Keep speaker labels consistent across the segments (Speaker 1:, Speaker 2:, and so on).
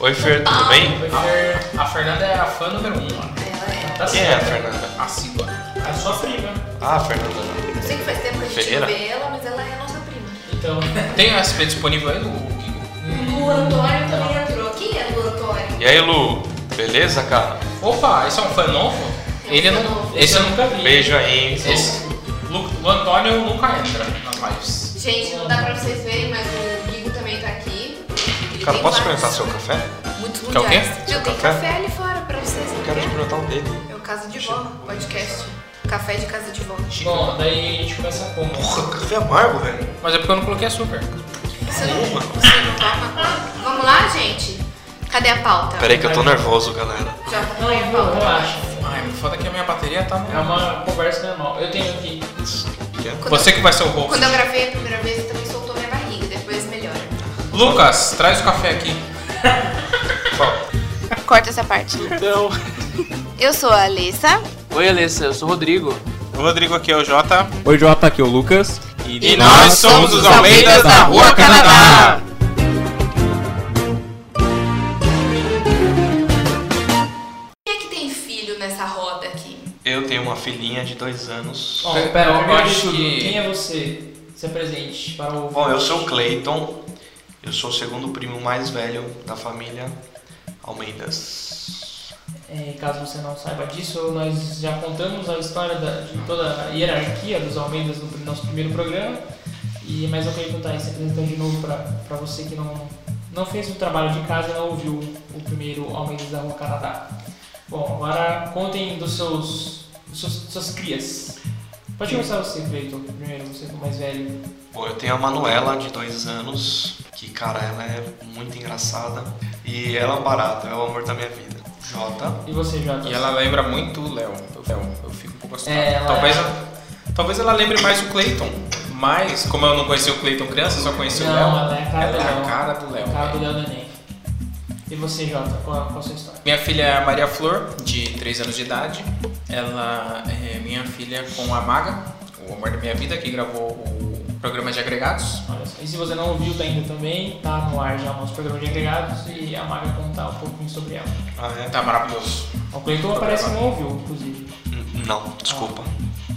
Speaker 1: Oi, Fer, tudo bem?
Speaker 2: A, a Fernanda é a fã número um
Speaker 3: é.
Speaker 2: Tá
Speaker 1: Quem é a
Speaker 2: certo.
Speaker 1: Fernanda?
Speaker 2: A sua prima.
Speaker 1: Ah, Fernanda.
Speaker 3: Eu sei que faz tempo que a gente
Speaker 1: Ferreira?
Speaker 3: não vê ela, mas ela é a nossa prima.
Speaker 2: Então, tem a SP disponível aí, o
Speaker 3: O Antônio também entrou. Quem é o Antônio?
Speaker 1: E aí, Lu? Beleza, cara?
Speaker 2: Opa, esse é um fã novo? Ele
Speaker 3: É um fã
Speaker 2: não.
Speaker 3: novo.
Speaker 2: Esse eu nunca vi.
Speaker 1: Beijo aí, hein?
Speaker 2: Esse, Lu, o Antônio nunca entra nas lives.
Speaker 3: Gente, não dá pra vocês verem, mas o
Speaker 1: Cara, posso experimentar seu café?
Speaker 3: Muitos
Speaker 2: Quer o quê?
Speaker 1: Seu
Speaker 3: tenho
Speaker 1: café?
Speaker 3: café ali fora pra vocês.
Speaker 1: Eu quero
Speaker 3: quer?
Speaker 1: experimentar o dele.
Speaker 3: É o Casa de Vó, podcast. Café de Casa de Vó.
Speaker 2: Bom, daí a gente começa como?
Speaker 1: Porra, café amargo, velho.
Speaker 2: Mas é porque eu não coloquei açúcar.
Speaker 3: Você não, você não toma? Vamos lá, gente? Cadê a pauta?
Speaker 1: Pera aí que eu tô nervoso, galera.
Speaker 3: Já põe a
Speaker 2: viu,
Speaker 3: pauta.
Speaker 2: relaxa.
Speaker 4: Ai, foda que a minha bateria tá
Speaker 2: É uma conversa normal. Eu tenho aqui.
Speaker 1: Que é?
Speaker 3: Quando
Speaker 2: Você que vai ser o host.
Speaker 3: quando eu gravei a primeira vez, eu
Speaker 4: Lucas, traz o café aqui.
Speaker 5: Corta essa parte.
Speaker 6: Então,
Speaker 5: Eu sou a Alessa.
Speaker 6: oi Alessa, eu sou o Rodrigo.
Speaker 4: O Rodrigo aqui é o Jota.
Speaker 7: Oi, Jota, aqui é o Lucas.
Speaker 4: E, nós somos os Almeidas da Rua Canadá.
Speaker 3: Quem é que tem filho nessa roda aqui?
Speaker 1: Eu tenho uma filhinha de dois anos.
Speaker 2: Ó,
Speaker 4: Pera, eu acho que-
Speaker 2: quem é você? Se apresente para o.
Speaker 1: Bom, eu sou o Clayton. Eu sou o segundo primo mais velho da família Almeidas.
Speaker 2: É, caso você não saiba disso, nós já contamos a história da- de toda a hierarquia dos Almeidas no nosso primeiro programa. E, mas eu queria contar isso apresentando de novo para você que não, não fez o trabalho de casa e não ouviu o primeiro Almeidas da Rua Canadá. Bom, agora contem dos seus, dos seus suas crias. Pode começar você, Cleiton, primeiro, você que é o mais velho.
Speaker 1: Bom, eu tenho a Manuela de dois anos, que cara, ela é muito engraçada. E ela é um barato, é o amor da minha vida. Jota.
Speaker 2: E você, Jota?
Speaker 4: E ela lembra muito o Léo. Eu, Léo, eu fico um pouco assustado.
Speaker 2: É, ela-
Speaker 4: talvez, talvez ela lembre mais o Clayton. Mas, como eu não conheci o Clayton criança, eu só conheci o
Speaker 2: Não,
Speaker 4: Léo.
Speaker 2: ela é a cara
Speaker 4: ela
Speaker 2: do
Speaker 4: é
Speaker 2: Léo.
Speaker 4: a cara do Léo.
Speaker 2: Cara do. Léo. E você, Jota, qual, qual a sua história?
Speaker 4: Minha filha é a Maria Flor, de 3 anos de idade. Ela é minha filha com a Maga, o amor da minha vida, que gravou o programa de agregados.
Speaker 2: Olha só. E se você não ouviu tá ainda também, tá no ar já o nosso programa de agregados e a Maga contar um pouquinho sobre ela.
Speaker 1: Ah, é?
Speaker 4: Tá maravilhoso.
Speaker 2: O Cleiton parece que não ouviu, inclusive.
Speaker 1: N- Não, desculpa.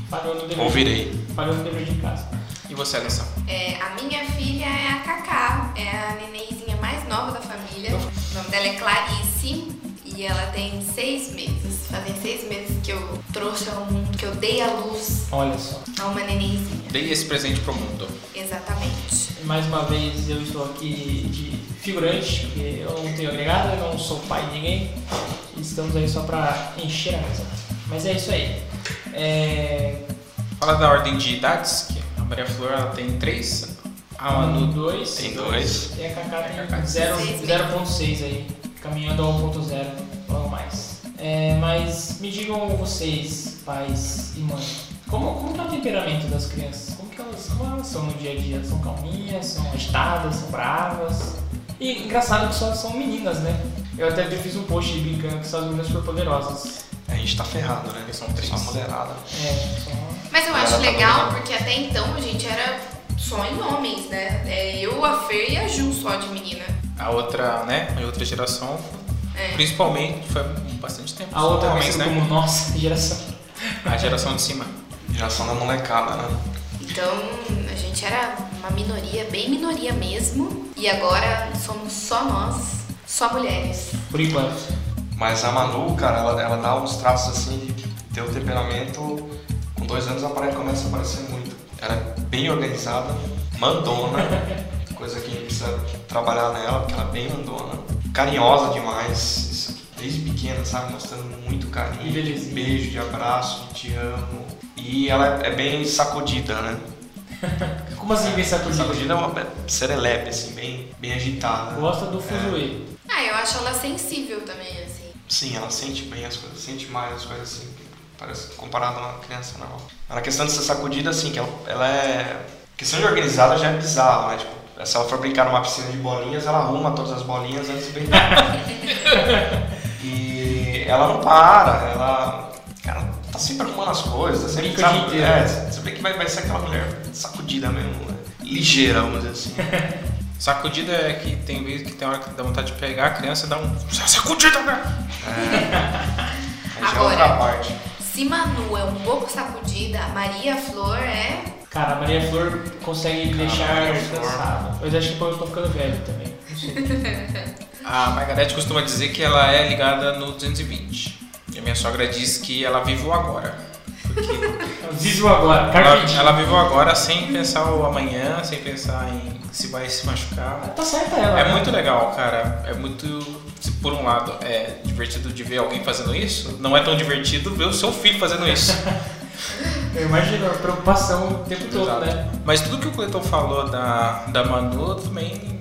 Speaker 2: Falhou no dever,
Speaker 1: Ouvirei.
Speaker 2: falhou no dever de casa.
Speaker 4: E você, Alessa?
Speaker 3: É, a minha filha é a Cacá, é a nenenzinha mais nova da família. O nome dela é Clarice e ela tem seis meses. Fazem seis meses que eu trouxe ao mundo, que eu dei à luz
Speaker 2: Olha só.
Speaker 3: a uma nenenzinha.
Speaker 4: Dei esse presente pro mundo.
Speaker 3: Exatamente.
Speaker 2: Mais uma vez eu estou aqui de figurante, porque eu não tenho agregado, eu não sou pai de ninguém. E estamos aí só pra encher a mesa. Mas é isso aí. É...
Speaker 4: Fala da ordem de idades, que a Maria Flor ela tem três. A
Speaker 2: Manu
Speaker 4: Manu
Speaker 2: 2.
Speaker 1: Tem dois.
Speaker 2: E a Kaká tem
Speaker 4: Kaká tem
Speaker 2: zero-
Speaker 3: seis
Speaker 2: 0.6 aí, caminhando ao 1.0, logo mais. É, mas me digam vocês, pais e mãe, como, como que é o temperamento das crianças? Como que elas, como elas são no dia a dia? São calminhas, são agitadas, são bravas? E engraçado que só são meninas, né? Eu até fiz um post brincando que são as meninas super poderosas.
Speaker 1: A gente tá ferrado, né?
Speaker 4: São três.
Speaker 1: Só mulherada.
Speaker 2: É, são...
Speaker 3: Mas eu acho
Speaker 1: tá
Speaker 3: legal porque até então a gente era só em homens, né? É eu, a Fer e a Ju só de menina.
Speaker 4: A outra, né? A outra geração,
Speaker 3: É.
Speaker 4: principalmente, foi bastante tempo.
Speaker 2: A outra
Speaker 4: homens, né?
Speaker 2: como nossa geração.
Speaker 4: A geração de cima.
Speaker 1: Geração da molecada, né?
Speaker 3: Então a gente era uma minoria, bem minoria mesmo. E agora somos só nós, só mulheres.
Speaker 2: Por enquanto.
Speaker 1: Mas a Manu, cara, ela, ela dá uns traços assim de ter o temperamento. Com dois anos ela pare- começa a aparecer muito. Ela é bem organizada, mandona, coisa que a gente precisa trabalhar nela, porque ela é bem mandona. Carinhosa demais, isso, desde pequena, sabe? Mostrando muito carinho, de
Speaker 2: belezinha.
Speaker 1: beijo, de abraço, de te amo. E ela é bem sacudida, né?
Speaker 2: Como assim bem sacudida?
Speaker 1: Sacudida é uma é serelepe, assim, bem, bem agitada.
Speaker 2: Gosta do fuzuê.
Speaker 3: Ah, eu acho ela sensível também, assim.
Speaker 1: Sim, ela sente bem as coisas, sente mais as coisas assim, parece comparado a uma criança normal. Mas na questão de ser sacudida, assim, que ela, ela é. A questão de organizada já é bizarro, né? Tipo, se ela for brincar numa piscina de bolinhas, ela arruma todas as bolinhas antes de brincar. e ela não para, ela. Cara, tá sempre arrumando as coisas, tá sempre.
Speaker 2: Brinca o dia
Speaker 1: Sabe, é, você vê que vai, vai ser aquela mulher sacudida mesmo, né? ligeira, vamos dizer assim.
Speaker 4: Sacudida é que tem vezes que tem hora que dá vontade de pegar a criança e dar um. Sacudida, né?
Speaker 1: Aí já é
Speaker 3: Agora.
Speaker 1: outra parte.
Speaker 3: Se Manu é um pouco sacudida, Maria Flor é.
Speaker 2: Cara, a Maria Flor consegue me deixar cansado. Mas acho que eu tô ficando velho também.
Speaker 4: A Margarete costuma dizer que ela é ligada no 220. E a minha sogra diz que ela vive o agora.
Speaker 2: Vivo agora,
Speaker 4: Ela, ela vive o agora sem pensar o amanhã, sem pensar em se vai se machucar.
Speaker 2: Tá certa ela.
Speaker 4: É
Speaker 2: né?
Speaker 4: muito legal, cara. É muito. Se Por um lado, é divertido de ver alguém fazendo isso. Não é tão divertido ver o seu filho fazendo isso.
Speaker 2: Eu imagino a preocupação o tempo todo,
Speaker 4: Exato.
Speaker 2: né?
Speaker 4: Mas tudo que o Cleiton falou da, da Manu também.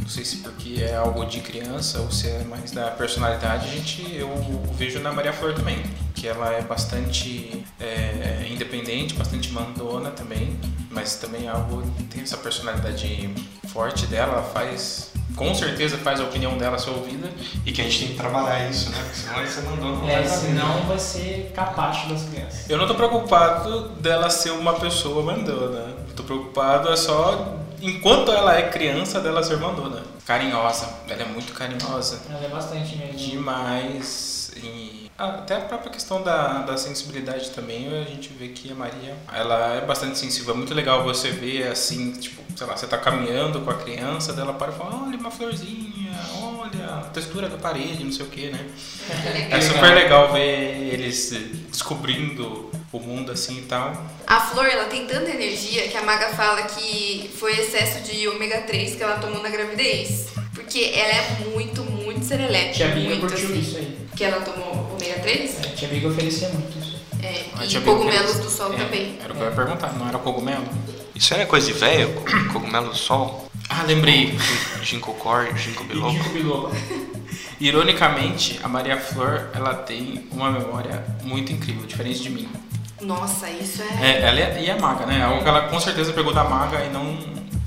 Speaker 4: Não sei se porque é algo de criança ou se é mais da personalidade, a gente, eu vejo na Maria Flor também. Que ela é bastante é, independente, bastante mandona também, mas também é algo tem essa personalidade forte dela, ela faz. Com certeza faz a opinião dela ser ouvida.
Speaker 1: E que a gente tem que trabalhar isso, né? Porque senão você mandou não
Speaker 2: É,
Speaker 1: vai
Speaker 2: senão vai ser capacho das crianças.
Speaker 4: Eu não tô preocupado dela ser uma pessoa mandona. Tô preocupado é só enquanto ela é criança dela ser mandona. Carinhosa, ela é muito carinhosa.
Speaker 2: Ela é bastante mesmo.
Speaker 4: Demais. E até a própria questão da, da sensibilidade também, a gente vê que a Maria, ela é bastante sensível. É muito legal você ver assim, tipo, sei lá, você tá caminhando com a criança, dela para e fala, olha uma florzinha, olha a textura da parede, não sei o que, né? É super legal ver eles descobrindo o mundo assim e tal.
Speaker 3: A Flor, ela tem tanta energia que a Maga fala que foi excesso de ômega 3 que ela tomou na gravidez. Porque ela é muito, muito serelepe.
Speaker 2: Tia Biga
Speaker 3: muito,
Speaker 2: curtiu
Speaker 3: assim.
Speaker 2: isso aí.
Speaker 3: Que ela tomou ômega 3?
Speaker 2: É, tia Biga oferecia muito isso.
Speaker 3: É.
Speaker 4: A
Speaker 3: E cogumelos do sol
Speaker 4: é,
Speaker 3: também.
Speaker 4: Era o que eu ia perguntar, não era cogumelo?
Speaker 1: Isso aí é coisa de velho? co- Cogumelo do sol?
Speaker 4: Ah, lembrei.
Speaker 1: Ginkgo core, ginkgo biloba.
Speaker 2: Dico Biloba.
Speaker 4: Ironicamente, a Maria Flor, ela tem uma memória muito incrível, diferente de mim.
Speaker 3: Nossa, isso é.
Speaker 4: É, ela é, e é maga, né? Algo que ela com certeza pegou da maga e não.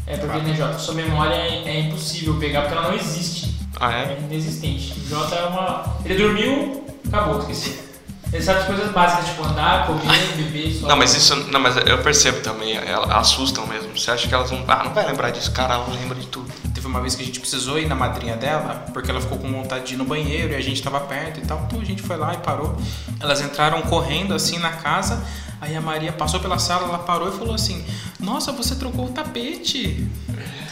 Speaker 2: É porque, né, Jota, sua memória é, é impossível pegar porque ela não existe.
Speaker 1: Ah,
Speaker 2: É
Speaker 1: é?
Speaker 2: inexistente. O Jota é uma. Ele dormiu, acabou, esqueci. Ele sabe as coisas básicas, tipo andar, comer, beber, só.
Speaker 1: Não, mas isso. Não, mas eu percebo também, elas assustam mesmo. Você acha que elas não. Ah, não vai lembrar disso, cara, ela lembra de tudo.
Speaker 4: Teve uma vez que a gente precisou ir na madrinha dela, porque ela ficou com vontade de ir no banheiro e a gente tava perto e tal. Então a gente foi lá e parou. Elas entraram correndo assim na casa. Aí a Maria passou pela sala, ela parou e falou assim: Nossa, você trocou o tapete.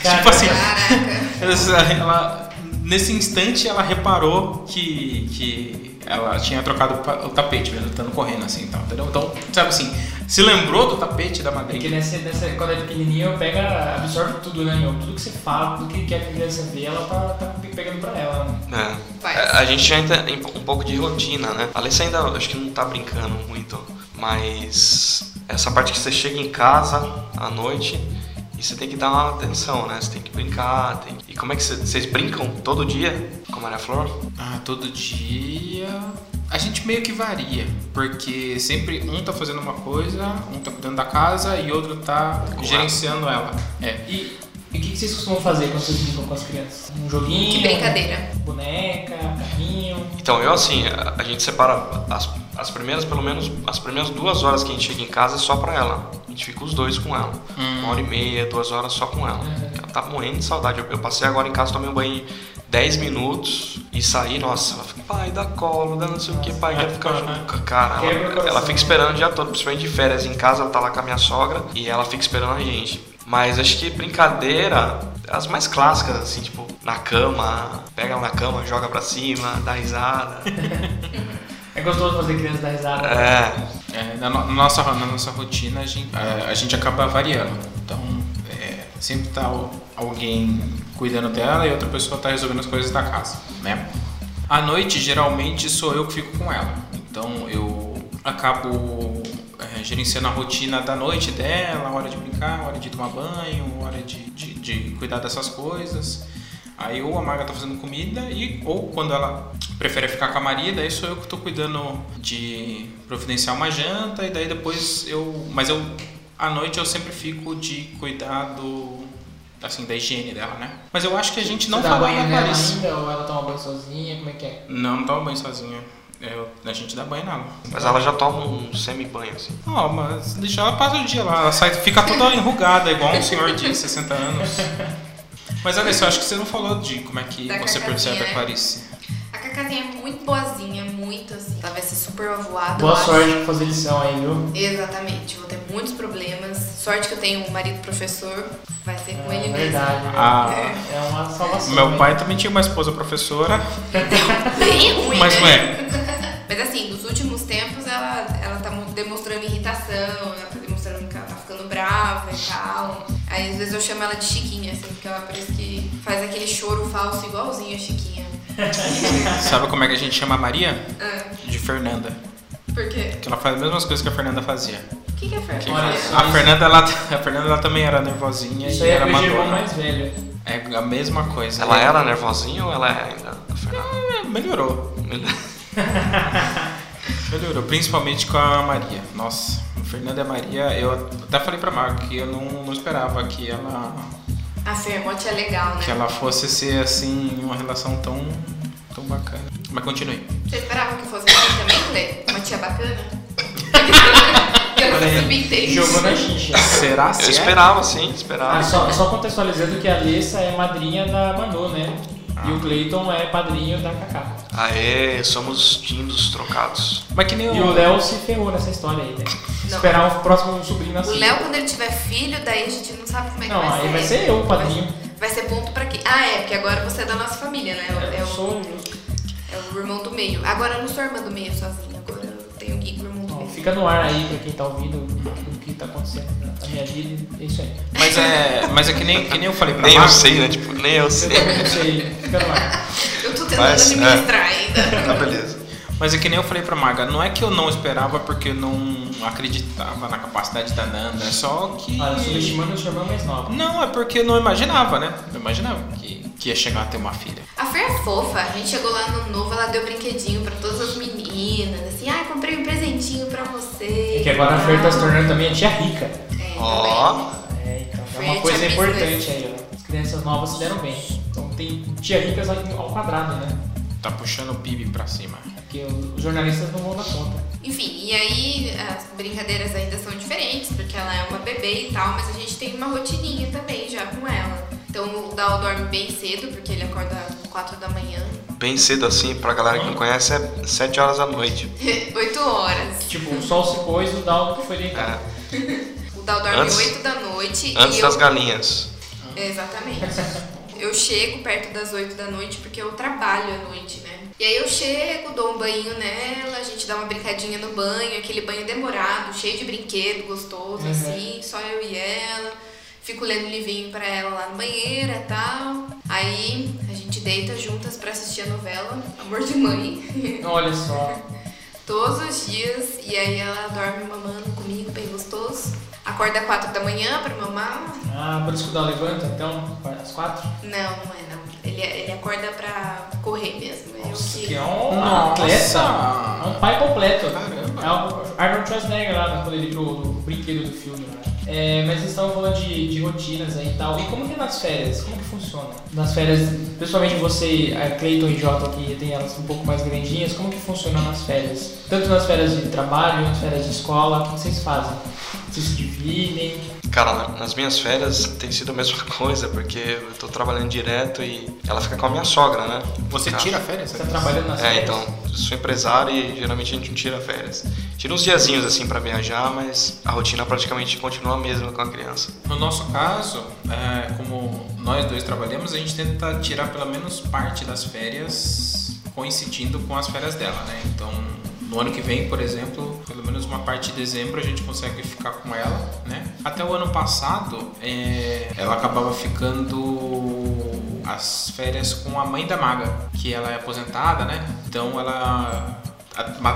Speaker 2: Cara,
Speaker 4: tipo assim,
Speaker 3: Caraca.
Speaker 4: ela- nesse instante ela reparou que, que ela tinha trocado o tapete, mesmo estando correndo assim então, entendeu? Então, sabe assim, se lembrou do tapete da
Speaker 2: Porque
Speaker 4: madrinha.
Speaker 2: nessa, nessa, quando é pequenininha, pega, absorve tudo, né, meu? Tudo que você fala, tudo que quer que a criança vê, ela tá, tá pegando pra ela, né?
Speaker 1: É.
Speaker 3: Vai.
Speaker 1: A a gente já entra em um pouco de rotina, né? A Alessia ainda acho que não tá brincando muito, mas essa parte que você chega em casa à noite e você tem que dar uma atenção, né? Você tem que brincar, tem... E como é que cê- vocês brincam todo dia com a Maria Flor?
Speaker 4: Ah, todo dia. A gente meio que varia, porque sempre um tá fazendo uma coisa, um tá cuidando da casa e outro tá
Speaker 1: Com
Speaker 4: gerenciando ela. É.
Speaker 2: E e o que, que vocês costumam fazer quando vocês brincam com as crianças? Um joguinho?
Speaker 3: Que brincadeira.
Speaker 2: Boneca, carrinho.
Speaker 1: Então, eu assim, a, a gente separa as, as primeiras, pelo menos, as primeiras duas horas que a gente chega em casa é só pra ela. Gente fica os dois com ela. Uma hora e meia, duas horas só com ela. Ela tá morrendo de saudade. Eu, eu passei agora em casa, tomei um banho 10 minutos e saí, nossa, ela fica, pai, dá colo, dá não sei o que, pai, quero ficar junto. Cara, ela, ela fica esperando o dia todo, principalmente de férias em casa, ela tá lá com a minha sogra e ela fica esperando a gente. Mas acho que brincadeira, as mais clássicas, assim, tipo, na cama, pega ela na cama, joga pra cima, dá risada.
Speaker 2: É gostoso fazer criança dar risada.
Speaker 1: É,
Speaker 4: É, na, no- nossa, na nossa rotina, a gente, a, a gente acaba variando. Então, é, sempre tá al- alguém cuidando dela e outra pessoa tá resolvendo as coisas da casa, né? À noite, geralmente, sou eu que fico com ela. Então, eu acabo é, gerenciando a rotina da noite dela, hora de brincar, hora de tomar banho, hora de, de, de cuidar dessas coisas. Aí ou a Maga tá fazendo comida e ou quando ela prefere ficar com a Maria, daí sou eu que tô cuidando de providenciar uma janta e daí depois eu, mas eu à noite eu sempre fico de cuidar do assim da higiene dela, né? Mas eu acho que a gente não falou
Speaker 2: banho
Speaker 4: na
Speaker 2: nela
Speaker 4: Clarice.
Speaker 2: ainda ou ela toma banho sozinha? Como é que é?
Speaker 4: Não, não toma banho sozinha. Eu- a gente dá banho nela.
Speaker 1: mas ela já toma um semi-banho, assim.
Speaker 4: Ó, mas deixa ela passar o dia lá, ela sai, fica toda enrugada, igual um senhor de 60 anos. Mas Alessa, eu acho que você não falou de como é que
Speaker 3: Da
Speaker 4: você
Speaker 3: Cacazinha,
Speaker 4: percebe a? Clarice.
Speaker 3: A Cacazinha é muito boazinha, muito assim. Ela vai ser super avoada.
Speaker 2: Boa sorte pra fazer lição aí, viu?
Speaker 3: Exatamente, vou ter muitos problemas. Sorte que eu tenho um marido professor, vai ser com
Speaker 2: É
Speaker 3: ele
Speaker 2: verdade.
Speaker 3: mesmo.
Speaker 2: né?
Speaker 4: Ah,
Speaker 2: É uma salvação.
Speaker 4: meu pai também tinha uma esposa professora,
Speaker 3: Bem ruim,
Speaker 4: mas
Speaker 3: né?
Speaker 4: não é.
Speaker 3: Mas assim, nos últimos tempos ela, ela tá demonstrando irritação, ela tá demonstrando que ela tá ficando brava e tal. Aí às vezes eu chamo ela de Chiquinha, assim, porque ela parece que faz aquele choro falso igualzinho a Chiquinha.
Speaker 4: Sabe como é que a gente chama a Maria?
Speaker 3: Ah,
Speaker 4: De Fernanda.
Speaker 3: por quê?
Speaker 4: Porque ela faz as mesmas coisas que a Fernanda fazia.
Speaker 3: O que, que é Fer?
Speaker 4: Que
Speaker 2: Olha
Speaker 3: Olha,
Speaker 2: só.
Speaker 4: a Fernanda, ela, a Fernanda ela também era nervosinha
Speaker 2: Isso
Speaker 4: e
Speaker 2: é
Speaker 4: era madura.
Speaker 2: mais velho.
Speaker 4: É a mesma coisa.
Speaker 1: Ela era nervosinha ou ela é ainda? a Fernanda?
Speaker 4: É, melhorou. Melhorou, principalmente com a Maria. Nossa, Fernanda e a Maria, eu até falei pra Mar que eu não, não esperava que ela,
Speaker 3: A Fermote é legal, né?
Speaker 4: que ela fosse ser assim, uma relação tão, tão bacana. Mas continue.
Speaker 3: Você esperava que fosse assim também, Clê? Uma tia bacana?
Speaker 2: Jogou na xincha.
Speaker 4: Será
Speaker 1: Eu
Speaker 4: é?
Speaker 1: esperava, sim, esperava.
Speaker 2: Ah, só, só contextualizando que a Alessa é madrinha da Manu, né? E o Cleiton é padrinho da Kaká.
Speaker 1: Aê, somos times trocados.
Speaker 4: Mas que nem
Speaker 2: E o Léo se ferrou nessa história aí, né? Esperar o próximo sobrinho
Speaker 3: O
Speaker 2: nascer.
Speaker 3: Léo, quando ele tiver filho, daí a gente não sabe como é que
Speaker 2: Não,
Speaker 3: vai
Speaker 2: aí
Speaker 3: ser.
Speaker 2: vai ser eu o padrinho.
Speaker 3: Vai ser ponto pra quê? Ah, é, porque agora você é da nossa família, né? É,
Speaker 2: Eu
Speaker 3: o,
Speaker 2: sou
Speaker 3: é o irmão do meio. Agora eu não sou irmã do meio sozinha, agora eu tenho que ir com o irmão do
Speaker 2: Bom,
Speaker 3: meio.
Speaker 2: Fica no ar aí pra quem tá ouvindo o que tá acontecendo na minha vida. É isso aí.
Speaker 4: Mas é, mas é que, nem, que nem eu falei pra
Speaker 1: Nem eu
Speaker 4: Mar.
Speaker 1: sei, né? Tipo, nem eu
Speaker 2: Eu
Speaker 1: sei.
Speaker 2: não sei. Fica no ar.
Speaker 3: Eu tô tentando
Speaker 1: Mas,
Speaker 3: administrar ainda.
Speaker 1: Tá, beleza.
Speaker 4: Mas é que nem eu falei pra Maga, não é que eu não esperava porque eu não acreditava na capacidade da Nanda, é só que.
Speaker 2: Olha, subestimando o seu irmão mais nova.
Speaker 4: Não, é porque eu não imaginava, né? Não imaginava que, que ia chegar a ter uma filha.
Speaker 3: A Fer é fofa. A gente chegou lá no novo, ela deu brinquedinho pra todas as meninas. Assim, ai, comprei um presentinho pra você.
Speaker 2: É que agora a Fer tá se tornando também a tia rica.
Speaker 3: É,
Speaker 1: Ó.
Speaker 2: É, então é uma
Speaker 3: é
Speaker 2: coisa importante aí, ó. As crianças novas se deram bem. Então tem tia ricas ao ao quadrado, né?
Speaker 4: Tá puxando o PIB pra cima.
Speaker 2: Porque os jornalistas não vão dar conta.
Speaker 3: Enfim, e aí as brincadeiras ainda são diferentes, porque ela é uma bebê e tal, mas a gente tem uma rotininha também já com ela. Então o Dal dorme bem cedo, porque ele acorda 4 da manhã.
Speaker 1: Bem cedo assim, pra galera que não conhece, é 7 horas da noite.
Speaker 3: 8 horas.
Speaker 2: Tipo, o sol se pôs, o Dalton foi deitar.
Speaker 1: É,
Speaker 3: O Dal dorme
Speaker 1: Antes-
Speaker 3: 8 da noite
Speaker 1: antes
Speaker 3: e
Speaker 1: das
Speaker 3: eu...
Speaker 1: galinhas.
Speaker 3: Exatamente. Eu chego perto das 8 da noite porque eu trabalho à noite, né? E aí eu chego, dou um banho nela, a gente dá uma brincadinha no banho, aquele banho demorado, cheio de brinquedo, gostoso,
Speaker 2: Uhum.
Speaker 3: assim, só eu e ela. Fico lendo livrinho pra ela lá no banheiro e tal. Aí a gente deita juntas pra assistir a novela Amor de Mãe.
Speaker 2: Olha só.
Speaker 3: Todos os dias. E aí ela dorme mamando comigo, bem gostoso. Acorda às 4 da manhã pra mamar.
Speaker 2: Ah, por isso que o Dal levanta, então, às quatro?
Speaker 3: Não, não é não. Ele, ele acorda pra correr mesmo. Eu
Speaker 2: Nossa,
Speaker 3: que-
Speaker 2: que é um
Speaker 4: Nossa!
Speaker 2: atleta. É um pai completo.
Speaker 4: Caramba.
Speaker 2: É o Arnold Schwarzenegger lá, quando ele pro, pro brinquedo do filme. Né? É, mas vocês estavam falando de, de rotinas aí e tal. E como que é nas férias? Como que funciona? Nas férias, principalmente você, a Cleiton e Jota, que tem elas um pouco mais grandinhas, como que funciona nas férias? Tanto nas férias de trabalho, nas férias de escola, o que vocês fazem? Vocês se dividem?
Speaker 1: Cara, nas minhas férias tem sido a mesma coisa, porque eu tô trabalhando direto e ela fica com a minha sogra, né?
Speaker 4: Você
Speaker 1: Cara,
Speaker 4: tira férias?
Speaker 2: Você tá trabalhando nas
Speaker 1: É,
Speaker 2: férias?
Speaker 1: então, eu sou empresário e geralmente a gente não tira férias. Tira uns diazinhos assim pra viajar, mas a rotina praticamente continua a mesma com a criança.
Speaker 4: No nosso caso, é, como nós dois trabalhamos, a gente tenta tirar pelo menos parte das férias coincidindo com as férias dela, né? Então, no ano que vem, por exemplo, menos uma parte de dezembro a gente consegue ficar com ela, né? Até o ano passado, é, ela acabava ficando as férias com a mãe da Maga, que ela é aposentada, né? Então ela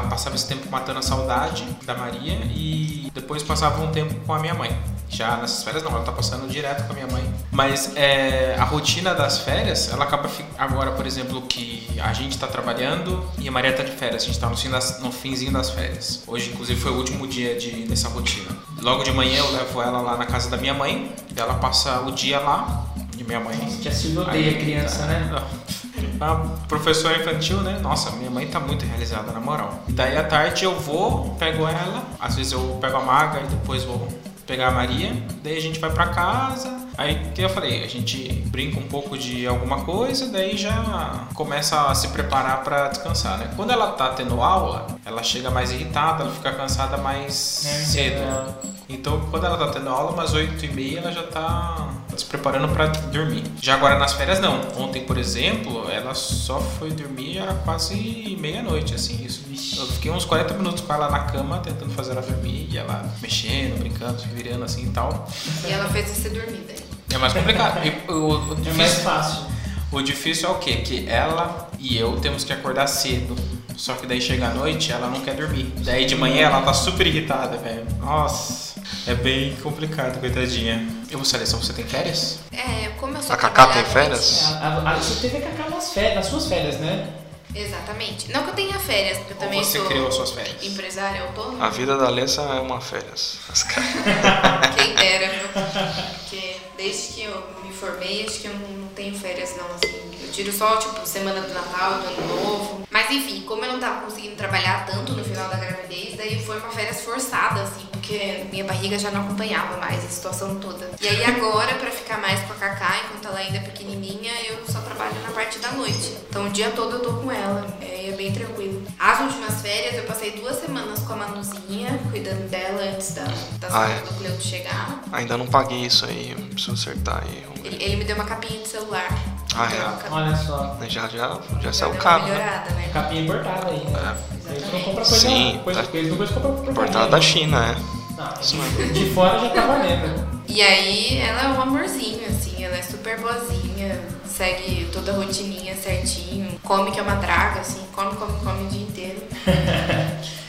Speaker 4: passava esse tempo matando a saudade da Maria e depois passava um tempo com a minha mãe. Já nessas férias não, ela tá passando direto com a minha mãe. Mas é, a rotina das férias, ela acaba agora, por exemplo, que a gente tá trabalhando e a Maria tá de férias, a gente tá no, fim das, no finzinho das férias. Hoje, inclusive, foi o último dia de, dessa rotina. Logo de manhã eu levo ela lá na casa da minha mãe, ela passa o dia lá, e minha mãe
Speaker 2: Já se odeia criança, né?
Speaker 4: a professora infantil, né? Nossa, minha mãe tá muito realizada, na moral. Daí à tarde eu vou, pego ela, às vezes eu pego a maga e depois vou pegar a Maria, daí a gente vai pra casa. Aí que eu falei, a gente brinca um pouco de alguma coisa, daí já começa a se preparar pra descansar, né? Quando ela tá tendo aula, ela chega mais irritada, ela fica cansada mais
Speaker 2: É,
Speaker 4: cedo. Então, quando ela tá tendo aula, umas 8 e meia, ela já tá se preparando pra dormir. Já agora nas férias, não. Ontem, por exemplo, ela só foi dormir, era quase meia-noite, assim. Isso. Eu fiquei uns 40 minutos com ela na cama, tentando fazer ela dormir, e ela mexendo, brincando, se virando assim e tal.
Speaker 3: E ela fez você dormir daí.
Speaker 4: É mais complicado. E o, o
Speaker 2: É mais
Speaker 4: difícil,
Speaker 2: fácil.
Speaker 4: o difícil é o quê? Que ela e eu temos que acordar cedo. Só que daí chega a noite, ela não quer dormir. Daí de manhã ela tá super irritada, velho. Nossa, é bem complicado, coitadinha. E você, Alessa, você tem férias?
Speaker 3: É, como eu sou
Speaker 1: A Cacá tem férias?
Speaker 2: A- a- a- você teve a Cacá nas, férias, nas suas férias, né?
Speaker 3: Exatamente. Não que eu tenha férias, porque eu também
Speaker 4: você
Speaker 3: sou
Speaker 4: criou suas férias?
Speaker 3: empresária autônoma.
Speaker 1: A vida da Alessa é uma férias. As caras-
Speaker 3: Quem dera, viu? Porque desde que eu me formei, acho que eu não tenho férias não, assim. Eu tiro só, tipo, semana do Natal, do Ano Novo. Mas enfim, como eu não tava conseguindo trabalhar tanto no final da gravidez, daí foi uma férias forçada, assim, porque minha barriga já não acompanhava mais a situação toda. E aí agora, pra ficar mais com a Cacá, enquanto ela ainda é pequenininha, eu só trabalho na parte da noite. Então o dia todo eu tô com ela, é, é bem tranquilo. As últimas férias eu passei duas semanas com a Manuzinha, cuidando dela antes da, da
Speaker 1: Ah, é?
Speaker 3: do Cleuto chegar.
Speaker 1: Ainda não paguei isso aí, preciso acertar aí.
Speaker 3: Ele, ele me deu uma capinha de celular.
Speaker 1: Ah,
Speaker 3: Me deu
Speaker 1: é?
Speaker 2: Olha só.
Speaker 1: Já, já, já saiu
Speaker 3: uma
Speaker 1: caro, né?
Speaker 3: melhorada, né?
Speaker 2: Capinha importada aí, né? Aí tu não compra coisa,
Speaker 1: Sim,
Speaker 2: coisa,
Speaker 1: tá. da China, é.
Speaker 2: Não, de fora já tá valendo.
Speaker 3: E aí ela é um amorzinho, assim, ela é super boazinha, segue toda a rotininha certinho, come que é uma draga, assim, come, come, come o dia inteiro.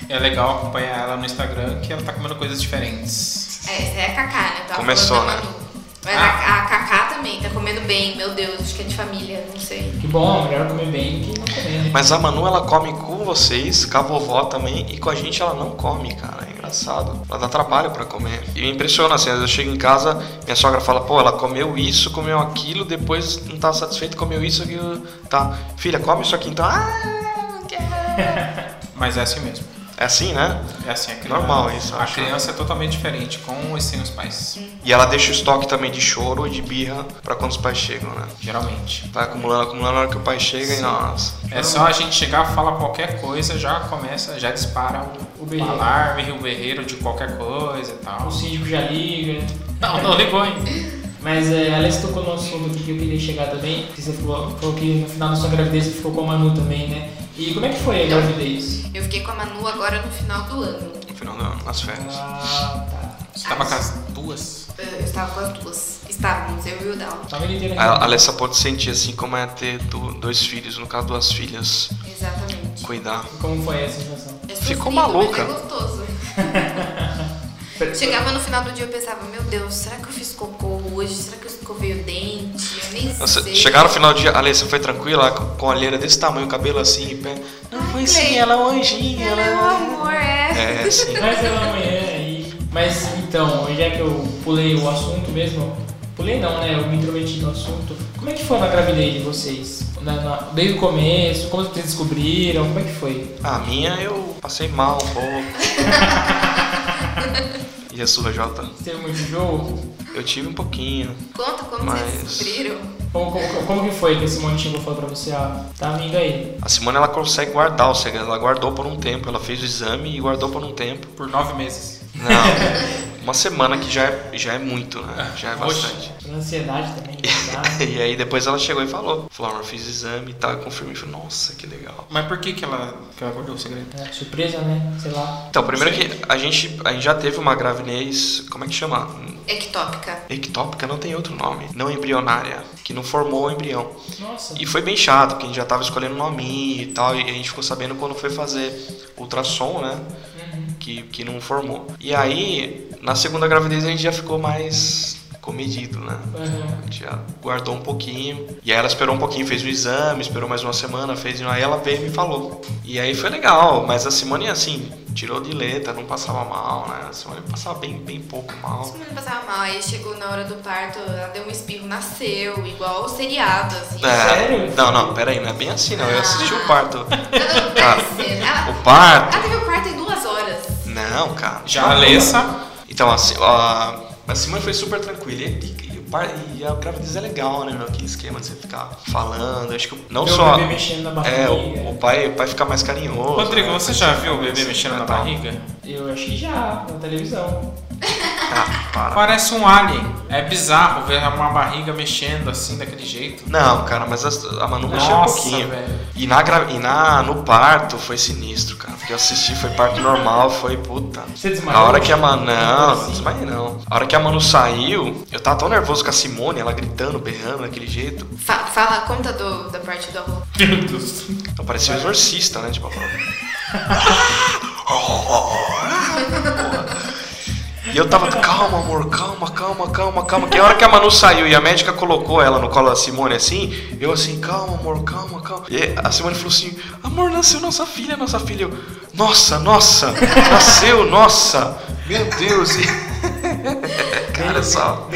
Speaker 4: É legal acompanhar ela no Instagram, que ela tá comendo coisas diferentes.
Speaker 3: É, essa é a Cacá, né? Tava
Speaker 1: Começou, né?
Speaker 3: Manu. Mas
Speaker 4: Ah.
Speaker 3: a, a Cacá também tá comendo bem, meu Deus, acho que é de família, não sei.
Speaker 2: Que bom, melhor comer bem que não comer. né?
Speaker 1: Mas a Manu, ela come com vocês, com a vovó também, e com a gente ela não come, cara. É engraçado. Ela dá trabalho pra comer. E me impressiona, assim, às vezes eu chego em casa, minha sogra fala, pô, ela comeu isso, comeu aquilo, depois não tá satisfeito, comeu isso, aquilo. Tá, filha, come isso aqui então. Ah, não quero.
Speaker 4: Mas é assim mesmo.
Speaker 1: É assim, né?
Speaker 4: É assim, a criança,
Speaker 1: Normal isso,
Speaker 4: A
Speaker 1: acho.
Speaker 4: criança é totalmente diferente, com e sem os pais.
Speaker 1: E ela deixa o estoque também de choro e de birra pra quando os pais chegam, né?
Speaker 4: Geralmente.
Speaker 1: Vai acumulando, acumulando na hora que o pai chega e nossa.
Speaker 4: É só a gente chegar, fala qualquer coisa, já começa, já dispara o,
Speaker 2: O berreiro.
Speaker 4: alarme, o berreiro de qualquer coisa e tal.
Speaker 2: O síndico já liga.
Speaker 4: Não, não ligou ainda.
Speaker 2: Mas é, Alex tocou no assunto aqui que eu queria chegar também. Que você falou, falou que no final da sua gravidez você ficou com a Manu também, né? E como é que foi a gravidez?
Speaker 3: Eu fiquei com a Manu agora no final do ano.
Speaker 1: No final do ano, nas férias.
Speaker 2: Ah, tá.
Speaker 4: Você tava com as duas?
Speaker 3: Eu estava com as duas. Estávamos, eu e o Dal.
Speaker 1: A Alessa pode sentir assim como é ter dois filhos, no caso duas filhas,
Speaker 3: Exatamente.
Speaker 1: cuidar.
Speaker 2: Como foi essa sensação?
Speaker 3: É
Speaker 1: Ficou maluca.
Speaker 3: Mas é gostoso. Chegava no final do dia eu pensava, meu Deus, será que eu fiz cocô hoje? Será que eu escovei o dente? Nem
Speaker 1: Nossa,
Speaker 3: sei.
Speaker 1: chegar no final do dia, Alessa foi tranquila, com a olheira desse tamanho, o cabelo assim, pé. Não
Speaker 3: Ai,
Speaker 1: foi
Speaker 3: Clay.
Speaker 1: sim, ela é um anjinho,
Speaker 3: Ela
Speaker 1: ela
Speaker 3: é um amor, é.
Speaker 1: É, sim.
Speaker 2: Mas pela manhã aí. Mas então, já que eu pulei o assunto mesmo. Pulei não, né? Eu me intrometi no assunto. Como é que foi na gravidez de vocês? Na- na- desde o começo, como vocês descobriram? Como é que foi?
Speaker 1: A minha eu passei mal um pouco. E a sua, Jota?
Speaker 2: Você teve muito jogo?
Speaker 1: Eu tive um pouquinho.
Speaker 3: Conta como
Speaker 1: Mas-
Speaker 3: vocês descobriram.
Speaker 2: Como, como, como que foi que esse montinho falou pra você? Ah, tá vindo aí.
Speaker 1: A Simone ela consegue guardar o segredo. Ela guardou por um tempo. Ela fez o exame e guardou por um tempo.
Speaker 4: Por nove meses.
Speaker 1: Não, uma semana que já é, já é muito, né? Já é
Speaker 4: Oxe.
Speaker 1: bastante.
Speaker 2: Por ansiedade também, tá?
Speaker 1: E aí depois ela chegou e falou. Falou, amor, fiz o exame e tal. Eu confirmei. Falei, nossa, que legal.
Speaker 4: Mas por que, que, ela, que ela guardou o segredo?
Speaker 2: É, surpresa, né? Sei lá.
Speaker 1: Então, primeiro que a gente, a gente já teve uma gravidez, como é que chama?
Speaker 3: Ectópica.
Speaker 1: Ectópica não tem outro nome. Não embrionária, que não formou o embrião.
Speaker 2: Nossa.
Speaker 1: E foi bem chato, porque a gente já tava escolhendo nominho e tal, e a gente ficou sabendo quando foi fazer ultrassom, né?
Speaker 2: Uhum.
Speaker 1: Que, que não formou. E aí, na segunda gravidez a gente já ficou mais comedido, né?
Speaker 2: Uhum.
Speaker 1: A gente já guardou um pouquinho. E aí ela esperou um pouquinho, fez o exame, esperou mais uma semana, fez. Aí ela veio e me falou. E aí foi legal, mas a Simone, assim, tirou de letra, não passava mal, né? A Simone passava bem, bem pouco mal.
Speaker 3: Todo mundo passava mal, aí chegou na hora do parto, ela deu um espirro, nasceu, igual o seriado, assim.
Speaker 1: É,
Speaker 2: Sério?
Speaker 1: Não, não, peraí, não é bem assim, não. Eu assisti o parto.
Speaker 3: Não, não,
Speaker 1: Cara.
Speaker 3: Ela,
Speaker 1: o parto.
Speaker 3: ela teve o parto em duas horas.
Speaker 1: Não, cara.
Speaker 4: Já a Alessa,
Speaker 1: Então, a, Si- a, a Simone foi super tranquila. E, e, e a gravidez é legal, né, meu? Aquele esquema de você ficar falando. Acho que não
Speaker 2: o
Speaker 1: só.
Speaker 2: bebê mexendo na barriga.
Speaker 1: É, o, o pai, o pai fica mais carinhoso.
Speaker 4: Rodrigo,
Speaker 1: né?
Speaker 4: você já viu o bebê mexendo na
Speaker 1: Tal.
Speaker 4: barriga?
Speaker 2: Eu acho que já, na televisão.
Speaker 1: Ah.
Speaker 4: Parece um alien. É bizarro ver uma barriga mexendo assim, daquele jeito.
Speaker 1: Não, cara, mas a, a Manu mexeu um
Speaker 4: Nossa,
Speaker 1: pouquinho.
Speaker 4: velho.
Speaker 1: E, na, e na, no parto foi sinistro, cara. Porque eu assisti, foi parto normal, foi puta.
Speaker 2: Você desmaiou?
Speaker 1: A hora que a Manu. Não, não desmaiei não. A hora que a Manu saiu, eu tava tão nervoso com a Simone, ela gritando, berrando daquele jeito.
Speaker 3: Fa- fala, conta do, da parte do amor.
Speaker 4: Meu Deus.
Speaker 1: Eu parecia um exorcista, né? Tipo. E eu tava, calma, amor, calma, calma, calma, calma. Que a hora que a Manu saiu e a médica colocou ela no colo da Simone assim, eu assim, calma, amor, calma, calma. E a Simone falou assim, amor, nasceu nossa filha, nossa filha. Eu, nossa, nossa, nasceu, nossa, meu Deus. E... Cara, só.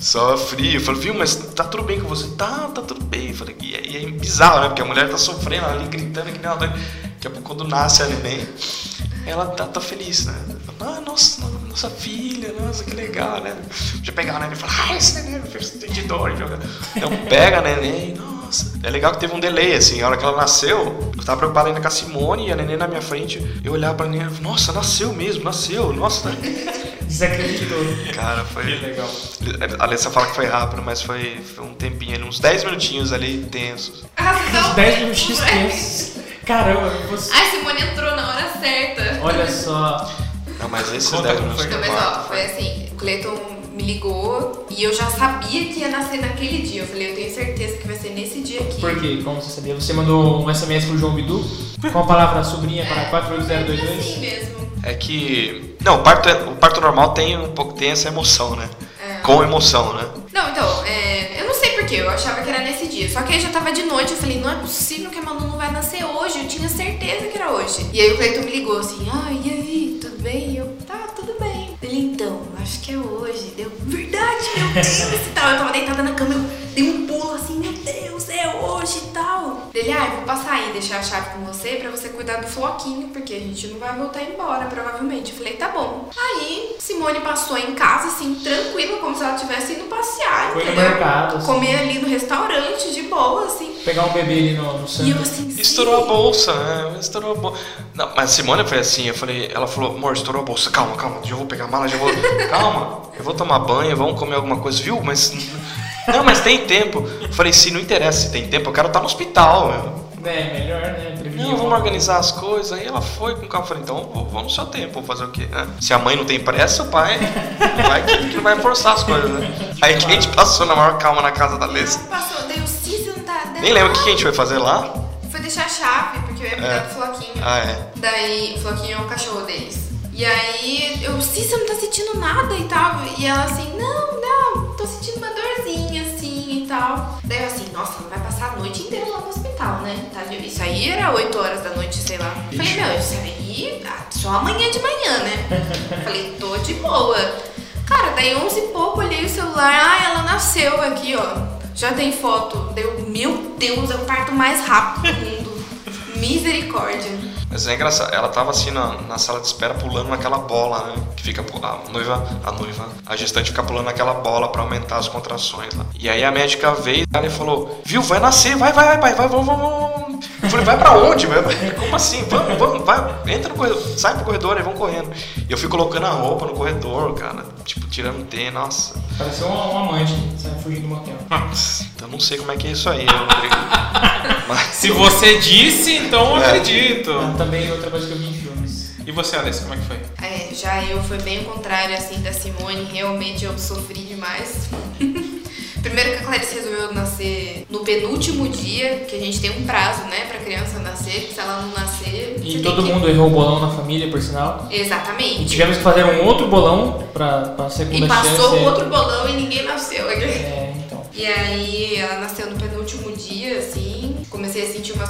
Speaker 1: Só frio. Eu falei, viu, mas tá tudo bem com você? Tá, tá tudo bem. Eu falei, e é, e é bizarro, né? Porque a mulher tá sofrendo ali, gritando que nem. Daqui a pouco, quando nasce a neném, ela tá, tá feliz, né? Ah, nossa, nossa filha, nossa, que legal, né? Já pegar a neném e falar, ah, esse neném é entendidor. e joga. Então pega a neném, nossa. É legal que teve um delay, assim, a hora que ela nasceu, eu tava preocupado ainda com a Simone e a neném na minha frente. Eu olhava pra neném e falava, nossa, nasceu mesmo, nasceu, nossa.
Speaker 2: Desacreditou.
Speaker 1: Cara, foi.
Speaker 4: Que legal.
Speaker 1: A Alessa fala que foi rápido, mas foi, foi um tempinho ali, uns 10 minutinhos ali tensos.
Speaker 3: Ah, tá
Speaker 2: 10 minutinhos tensos. Caramba, você...
Speaker 3: Ai, Simone entrou na hora certa.
Speaker 2: Olha só.
Speaker 1: Não, mas esses
Speaker 4: Conta
Speaker 1: 10
Speaker 4: como
Speaker 1: minutos.
Speaker 3: Não, mas ó, foi assim, o Cleiton me ligou e eu já sabia que ia nascer naquele dia. Eu falei, eu tenho certeza que vai ser nesse dia aqui.
Speaker 2: Por quê? Como você sabia? Você mandou um SMS pro João Bidu com a palavra sobrinha para
Speaker 3: Assim
Speaker 2: 48022?
Speaker 3: mesmo.
Speaker 1: É que. Não, o parto, é- o parto normal tem um pouco tem essa emoção, né?
Speaker 3: É.
Speaker 1: Com emoção, né?
Speaker 3: Não, então, é, eu não sei porquê, eu achava que era nesse dia. Só que aí já tava de noite, eu falei, não é possível que a Manu não vai nascer hoje. Eu tinha certeza que era hoje. E aí o Cleiton me ligou assim, ai, e aí, E eu, tá, tudo bem. Ele, então, acho que é hoje. Deu, verdade, meu Deus e tal. Eu tava deitada na cama, eu dei um pulo assim, meu Deus, hoje e tal. Ele, ah, eu vou passar aí, deixar a chave com você pra você cuidar do floquinho, porque a gente não vai voltar embora, provavelmente. Eu falei, tá bom. Aí, Simone passou em casa, assim, tranquila, como se ela tivesse indo passear,
Speaker 2: Foi no
Speaker 3: entendeu?
Speaker 2: mercado, assim.
Speaker 3: Comer ali no restaurante, de boa, assim.
Speaker 2: Pegar um bebê ali no, no
Speaker 3: E
Speaker 2: sangue.
Speaker 3: eu assim,
Speaker 1: Estourou a bolsa, né? Estourou a bolsa. Não, mas a Simone foi assim, eu falei, ela falou, amor, estourou a bolsa, calma, calma, já vou pegar a mala, já vou. calma, eu vou tomar banho, vamos comer alguma coisa, viu? Mas. Não, mas tem tempo. Eu falei, se não interessa se tem tempo, eu quero estar no hospital, meu.
Speaker 2: É, melhor, né? Prevenir.
Speaker 1: Não, vamos organizar as coisas. Aí ela foi com o carro. Eu falei, então vamos no seu tempo, vou fazer o quê? né? Se a mãe não tem pressa, o pai vai que, que vai forçar as coisas, né? Aí que a gente passou na maior calma na casa da Alessa.
Speaker 3: Passou, daí o Cícero não tá.
Speaker 1: Nem lembro o que que a gente foi fazer lá.
Speaker 3: Foi deixar a chave, porque eu ia cuidar
Speaker 1: É.
Speaker 3: do Floquinho.
Speaker 1: Ah, é.
Speaker 3: Daí, o Floquinho é o cachorro deles. E aí, eu, Cícero não tá sentindo nada e tal. E ela assim, não, não, tô sentindo uma dorzinha assim e tal. Daí eu assim, nossa, não vai passar a noite inteira lá no hospital, né? Tá, isso aí era 8 horas da noite, sei lá. Falei, meu, isso aí ah, só amanhã de manhã, né? Falei, tô de boa. Cara, daí 11 e pouco, olhei o celular, ah, ela nasceu aqui, ó. Já tem foto. Deu, meu Deus, é o parto mais rápido do mundo. Misericórdia.
Speaker 1: Mas é engraçado, ela tava assim na, na sala de espera pulando naquela bola, né? Que fica a noiva, a noiva, a gestante fica pulando naquela bola pra aumentar as contrações lá. E aí a médica veio ela e falou: Viu, vai nascer, vai, vai, vai, pai, vai, vamos, vamos. Eu falei, vai pra onde, velho? Como assim? Vamos, vamos, vai, entra no corredor, sai pro corredor, aí vão correndo. E eu fui colocando a roupa no corredor, cara, tipo, tirando tênis, nossa.
Speaker 2: Pareceu um, um amante, sai fugindo do motel.
Speaker 1: Então não sei como é que é isso aí, Rodrigo. Mas.
Speaker 4: Se você disse, então eu
Speaker 1: É.
Speaker 4: acredito.
Speaker 2: Ah, Também outra coisa que eu vi em filmes.
Speaker 4: E você, Alice, como é que foi?
Speaker 3: É, já eu foi bem o contrário, assim, da Simone. Realmente eu sofri demais. Primeiro que a Clarice resolveu nascer no penúltimo dia, que a gente tem um prazo, né, pra criança nascer. Se ela não nascer.
Speaker 2: E todo
Speaker 3: que-
Speaker 2: mundo errou o bolão na família, por sinal. E
Speaker 3: Exatamente.
Speaker 2: tivemos que fazer um outro bolão pra, pra segunda
Speaker 3: E passou
Speaker 2: chance.
Speaker 3: outro bolão e ninguém nasceu.
Speaker 2: É, então.
Speaker 3: E aí ela nasceu no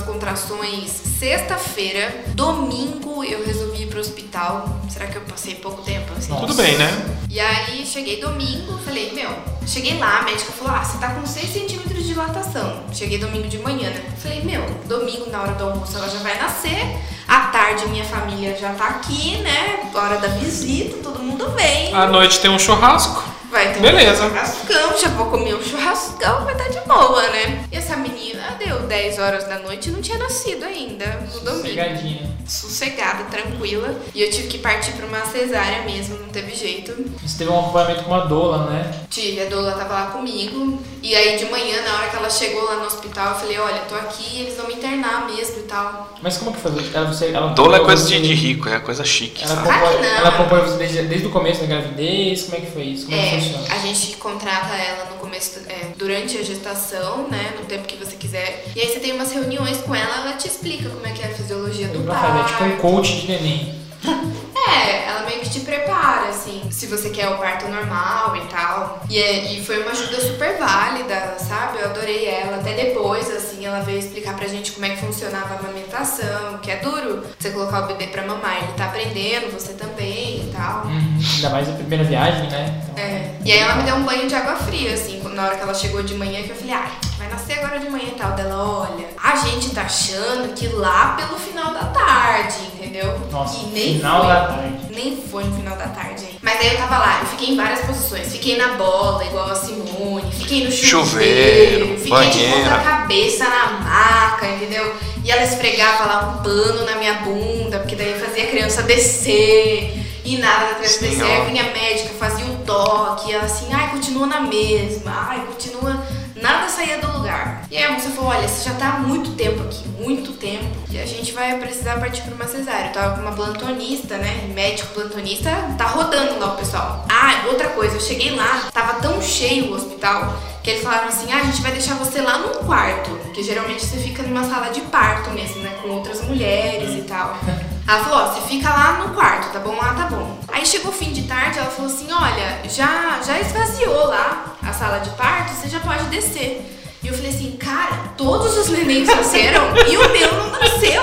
Speaker 3: contrações sexta-feira. Domingo eu resolvi ir pro hospital. Será que eu passei pouco tempo? Assim?
Speaker 4: Tudo bem, né?
Speaker 3: E aí cheguei domingo, falei, meu, cheguei lá, a médica falou, ah, você tá com 6 centímetros de dilatação. Cheguei domingo de manhã, né? Falei, meu, domingo na hora do almoço ela já vai nascer. À tarde minha família já tá aqui, né? hora da visita, todo mundo vem.
Speaker 4: À noite tem um churrasco.
Speaker 3: Vai ter
Speaker 4: Beleza.
Speaker 3: um churrascão, já vou comer um churrascão, vai estar de boa, né? E essa menina deu 10 horas da noite e não tinha nascido ainda, no domingo.
Speaker 2: Sossegadinha.
Speaker 3: Sossegada, tranquila. E eu tive que partir pra uma cesárea mesmo, não teve jeito.
Speaker 2: Você teve um acompanhamento com uma doula, né?
Speaker 3: Tive, a doula tava lá comigo. E aí de manhã, na hora que ela chegou lá no hospital, eu falei, olha, tô aqui, eles vão me internar mesmo e tal.
Speaker 2: Mas como que foi? Ela, você, ela
Speaker 1: Doula é coisa de, de rico, é coisa chique,
Speaker 2: Ela
Speaker 3: que não.
Speaker 2: ela acompanhou você desde, desde o começo da gravidez? Como é que foi isso? Como é, que
Speaker 3: É? A gente contrata ela no começo, é, durante a gestação, né? No tempo que você quiser. E aí você tem umas reuniões com ela, ela te explica como é que é a fisiologia do
Speaker 2: faz, é tipo um
Speaker 3: parto.
Speaker 2: coach de neném.
Speaker 3: É, ela meio que te prepara, assim, se você quer o parto normal e tal. E, é- e foi uma ajuda super válida, sabe? Eu adorei ela. Até depois, assim, ela veio explicar pra gente como é que funcionava a amamentação, que é duro você colocar o bebê pra mamar. Ele tá aprendendo, você também e tal.
Speaker 2: Uhum. Ainda mais a primeira viagem, né? Então,
Speaker 3: É. E aí ela me deu um banho de água fria, assim, na hora que ela chegou de manhã, que eu falei, ai, vai nascer agora de manhã e tal. Dela, olha, a gente tá achando que lá pelo final da tarde, entendeu?
Speaker 2: Nossa,
Speaker 3: e nem
Speaker 2: final
Speaker 3: foi.
Speaker 2: da tarde.
Speaker 3: Nem foi no final da tarde, hein? Mas aí eu tava lá, eu fiquei em várias posições. Fiquei na bola, igual a Simone. Fiquei no chuveiro.
Speaker 1: Chuveiro,
Speaker 3: fiquei de
Speaker 1: banheira.
Speaker 3: ponta cabeça na maca, entendeu? E ela esfregava lá um pano na minha bunda, porque daí fazia a criança descer. E nada da criança descer. Aí vinha a médica, fazia o toque. E ela assim, ai, continua na mesma. Ai, continua... Nada saía do lugar. E aí a moça falou, olha, você já tá há muito tempo aqui, muito tempo. E a gente vai precisar partir pra uma cesárea. Eu tava com uma plantonista, né? Médico plantonista, tá rodando lá o pessoal. Ah, outra coisa, eu cheguei lá, tava tão cheio o hospital que eles falaram assim: ah, a gente vai deixar você lá num quarto. Porque geralmente você fica numa sala de parto mesmo, né? Com outras mulheres e tal. Ela falou: ó, você fica lá no quarto, tá bom? Ah, tá bom. Aí chegou o fim de tarde, ela falou assim: olha, já, já esvaziou lá a sala de parto, você já pode descer. E eu falei assim: cara, todos os nenéns nasceram e o meu não nasceu.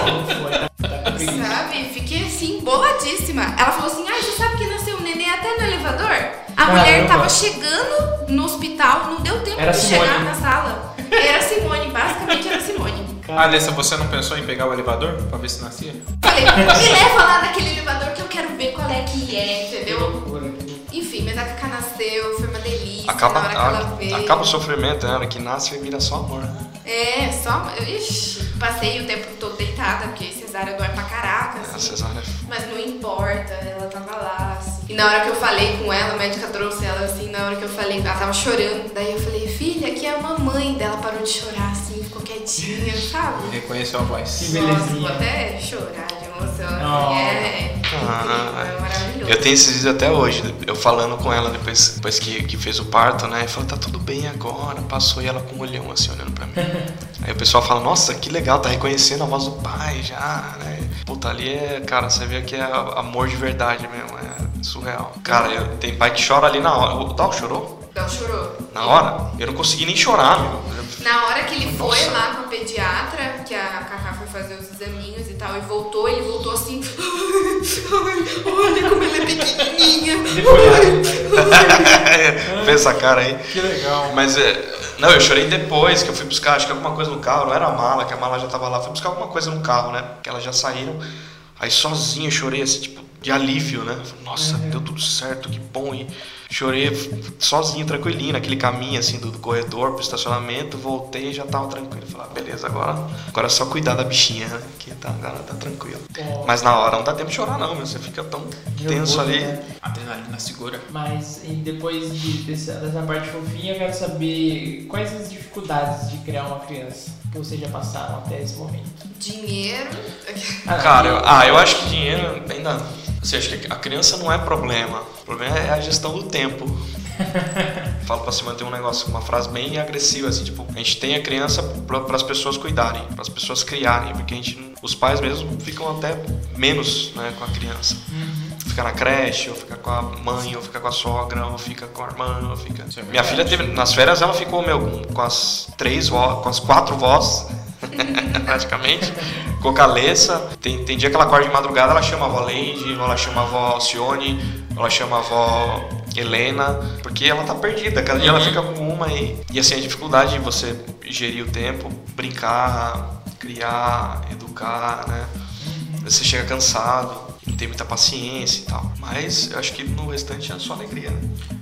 Speaker 3: Sabe? Fiquei assim, boladíssima. Ela falou assim: ah, você sabe que nasceu um neném até no elevador? A
Speaker 2: Caramba.
Speaker 3: mulher tava chegando no hospital, não deu tempo
Speaker 2: Era
Speaker 3: de
Speaker 2: Simone.
Speaker 3: chegar na sala. Era Simone, basicamente era Simone.
Speaker 4: Alessa, você não pensou em pegar o elevador pra ver se nascia?
Speaker 3: Falei, me leva lá naquele elevador que eu quero ver qual é que é, entendeu?
Speaker 2: loucura, que loucura.
Speaker 3: Enfim, mas a Cacá nasceu, foi uma delícia
Speaker 1: Acaba,
Speaker 3: na hora que ela
Speaker 1: a-
Speaker 3: veio.
Speaker 1: acaba o sofrimento, né? Que nasce e vira só amor. né?
Speaker 3: É, só. Ixi, passei o tempo todo deitada, porque cesárea dói pra caraca,
Speaker 1: A
Speaker 3: assim.
Speaker 1: cesárea é
Speaker 3: Mas não importa, ela tava lá, assim. E na hora que eu falei com ela, a médica trouxe ela assim, na hora que eu falei, ela tava chorando. Daí eu falei, filha, aqui é a mamãe dela, parou de chorar assim, ficou quietinha, sabe?
Speaker 4: Reconheceu a voz.
Speaker 2: Que
Speaker 3: Nossa,
Speaker 2: belezinha.
Speaker 3: vou até chorar emoção.
Speaker 2: Oh.
Speaker 3: É,
Speaker 1: Ah,
Speaker 3: é maravilhoso.
Speaker 1: Eu tenho esses vídeos até hoje, eu falando com ela depois, depois que, que fez o parto, né? E falou, tá tudo bem agora, passou e ela com um olhão assim olhando pra mim. Aí o pessoal fala, nossa, que legal, tá reconhecendo a voz do pai já, né? Puta, ali é, cara, você vê que é amor de verdade mesmo, é surreal. Cara, eu- tem pai que chora ali na hora. O Dal chorou?
Speaker 3: Então chorou.
Speaker 1: Na hora? Eu não consegui nem chorar, meu.
Speaker 3: Na hora que ele foi
Speaker 1: Nossa.
Speaker 3: lá com a pediatra, que a foi fazer os examinhos e tal, e voltou, ele voltou assim. Ai, olha como ela é pequenininha.
Speaker 1: Vê essa cara aí.
Speaker 4: Que legal.
Speaker 1: Mas é. Não, eu chorei depois que eu fui buscar, acho que alguma coisa no carro, não era a mala, que a mala já tava lá, fui buscar alguma coisa no carro, né? Que elas já saíram. Aí sozinho eu chorei assim, tipo, de alívio, né? Nossa, deu tudo certo, que bom. E chorei sozinho, tranquilinho, naquele caminho assim do, do corredor pro estacionamento, voltei e já tava tranquilo. Falei, ah, beleza, agora, agora é só cuidar da bichinha, né? Que tá, agora tá tranquilo.
Speaker 2: Ó,
Speaker 1: Mas na hora não dá tempo de chorar, não, meu. Você fica tão tenso ali.
Speaker 2: né?
Speaker 4: Adrenalina segura.
Speaker 2: Mas e depois de- dessa, dessa parte fofinha, eu quero saber quais as dificuldades de criar uma criança que vocês já passaram até esse momento.
Speaker 3: Dinheiro.
Speaker 2: Ah,
Speaker 1: Cara, eu, ah, eu acho que dinheiro ainda. Você acha que a criança não é problema. O problema é a gestão do tempo. Falo pra se manter um negócio, uma frase bem agressiva, assim, tipo, a gente tem a criança para as pessoas cuidarem, para as pessoas criarem, porque a gente, os pais mesmo ficam até menos né, com a criança. Fica na creche, ou fica com a mãe, ou fica com a sogra, ou fica com a irmã, ou fica.
Speaker 4: É
Speaker 1: Minha filha teve. Nas férias ela ficou, meu, com- as três vó, com as quatro vós. praticamente. Com Caleça. Tem, tem dia que ela acorda de madrugada, ela chama a avó Leide, ou ela chama a avó Alcione, ou ela chama a avó Helena, porque ela tá perdida. Cada dia ela fica com uma e. E assim, a dificuldade de você gerir o tempo, brincar, criar, educar, né? Você chega cansado. Tem muita paciência e tal. Mas eu acho que no restante é só alegria, né?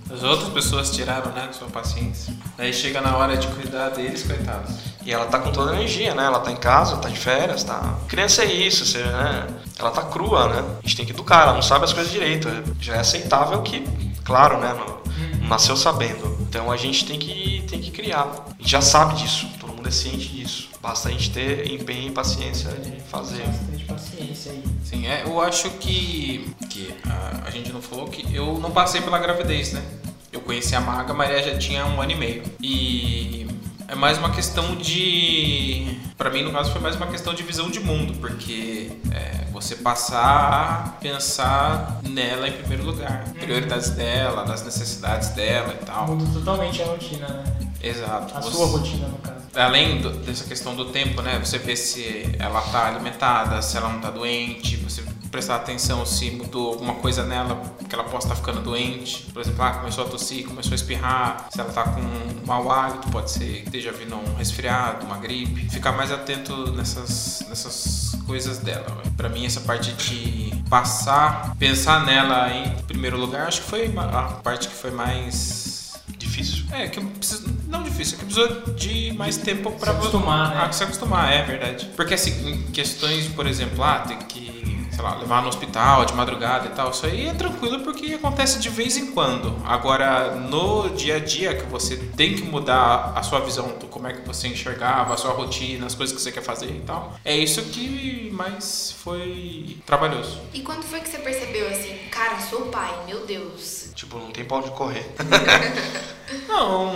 Speaker 4: As outras pessoas tiraram, né, sua paciência. Aí chega na hora de cuidar deles, coitados.
Speaker 1: E ela tá com toda a energia, né? Ela tá em casa, tá de férias, tá. Criança é isso, você, né? Ela tá crua, né? A gente tem que educar, ela não sabe as coisas direito. Já é aceitável que, claro, né? Não, nasceu sabendo. Então a gente tem que, tem que criar. A gente já sabe disso, é ciente disso. Basta a gente ter empenho e paciência de fazer.
Speaker 2: Bastante paciência aí.
Speaker 4: Sim, é, eu acho que, que a, a gente não falou que eu não passei pela gravidez, né? Eu conheci a Maga, a Maria já tinha um ano e meio. E é mais uma questão de. Pra mim, no caso, foi mais uma questão de visão de mundo, porque é, você passar a pensar nela em primeiro lugar, prioridades dela, nas necessidades dela e tal.
Speaker 2: Muda totalmente a rotina, né?
Speaker 4: Exato.
Speaker 2: A
Speaker 4: Você-
Speaker 2: sua rotina, no caso.
Speaker 4: Além do- dessa questão do tempo, né? Você vê se ela tá alimentada, se ela não tá doente, você prestar atenção se mudou alguma coisa nela, que ela possa estar ficando doente. Por exemplo, ah, começou a tossir, começou a espirrar, se ela tá com um mau hálito, pode ser que esteja vindo um resfriado, uma gripe. Ficar mais atento nessas, nessas coisas dela. Pra mim, essa parte de passar, pensar nela em primeiro lugar, acho que foi a parte que foi mais
Speaker 1: Difícil.
Speaker 4: é, que eu preciso. Não difícil, é que precisou de mais tempo pra
Speaker 2: Se acostumar, né?
Speaker 4: Ah, se acostumar, é verdade. Porque assim, em questões, por exemplo, ah, tem que, sei lá, levar no hospital de madrugada e tal, isso aí é tranquilo porque acontece de vez em quando. Agora, no dia a dia que você tem que mudar a sua visão do como é que você enxergava, a sua rotina, as coisas que você quer fazer e tal, é isso que mais foi trabalhoso.
Speaker 3: E quando foi que você percebeu assim, cara, sou pai, meu Deus?
Speaker 1: Tipo, não tem pra onde correr.
Speaker 4: Não,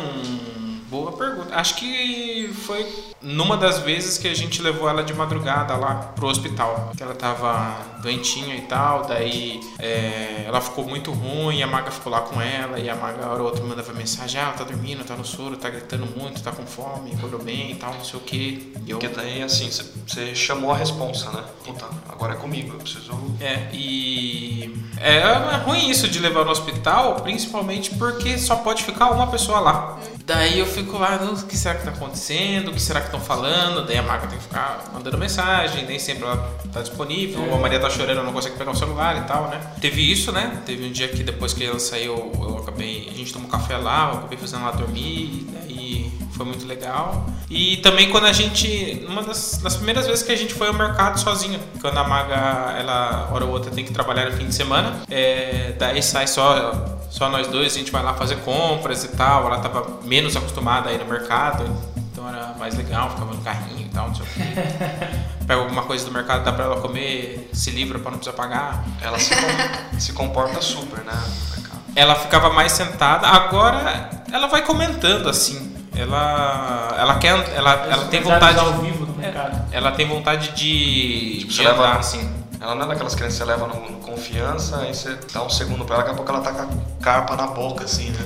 Speaker 4: boa pergunta. Acho que foi numa das vezes que a gente levou ela de madrugada lá pro hospital. Que ela tava doentinha e tal, daí é, ela ficou muito ruim, a maga ficou lá com ela, e a maga hora ou outra mandava mensagem, ah, ela tá dormindo, tá no soro, tá gritando muito, tá com fome, acordou bem e tal, não sei o que. E eu
Speaker 1: Porque daí, assim, você- você chamou a responsa, né? Puta, agora é comigo, eu preciso.
Speaker 4: É, e é, é ruim isso de levar no hospital, principalmente porque só pode ficar uma pessoa lá. Daí eu fico lá, "Não, o que será que tá acontecendo? O que será que estão falando? Daí a Maga tem que ficar mandando mensagem, nem sempre ela tá disponível, a Maria tá chorando, não consegue pegar o celular e tal, né? Teve isso, né? Teve um dia que depois que ela saiu, eu acabei, a gente tomou café lá, eu acabei fazendo ela dormir, daí foi muito legal. E também quando a gente, uma das, das primeiras vezes que a gente foi ao mercado sozinho, quando a Maga, ela, hora ou outra, tem que trabalhar no fim de semana, é, daí sai só, só nós dois, a gente vai lá fazer compras e tal, ela tava menos acostumada a ir no mercado, então era mais legal, ficava no carrinho e tal, não sei o quê. Pega alguma coisa do mercado, dá pra ela comer, se livra pra não precisar pagar.
Speaker 1: Ela se, com- se comporta super, né?
Speaker 4: Ela ficava mais sentada, agora ela vai comentando assim. Ela, ela quer, ela, ela tem vontade,
Speaker 2: ao vivo no mercado.
Speaker 4: ela tem vontade de,
Speaker 1: Tipo,
Speaker 4: de
Speaker 1: você leva-
Speaker 4: andar assim.
Speaker 1: Ela não é daquelas crianças que você leva no, no confiança, aí você dá um segundo pra ela, daqui a pouco ela tá com a carpa na boca, assim, né?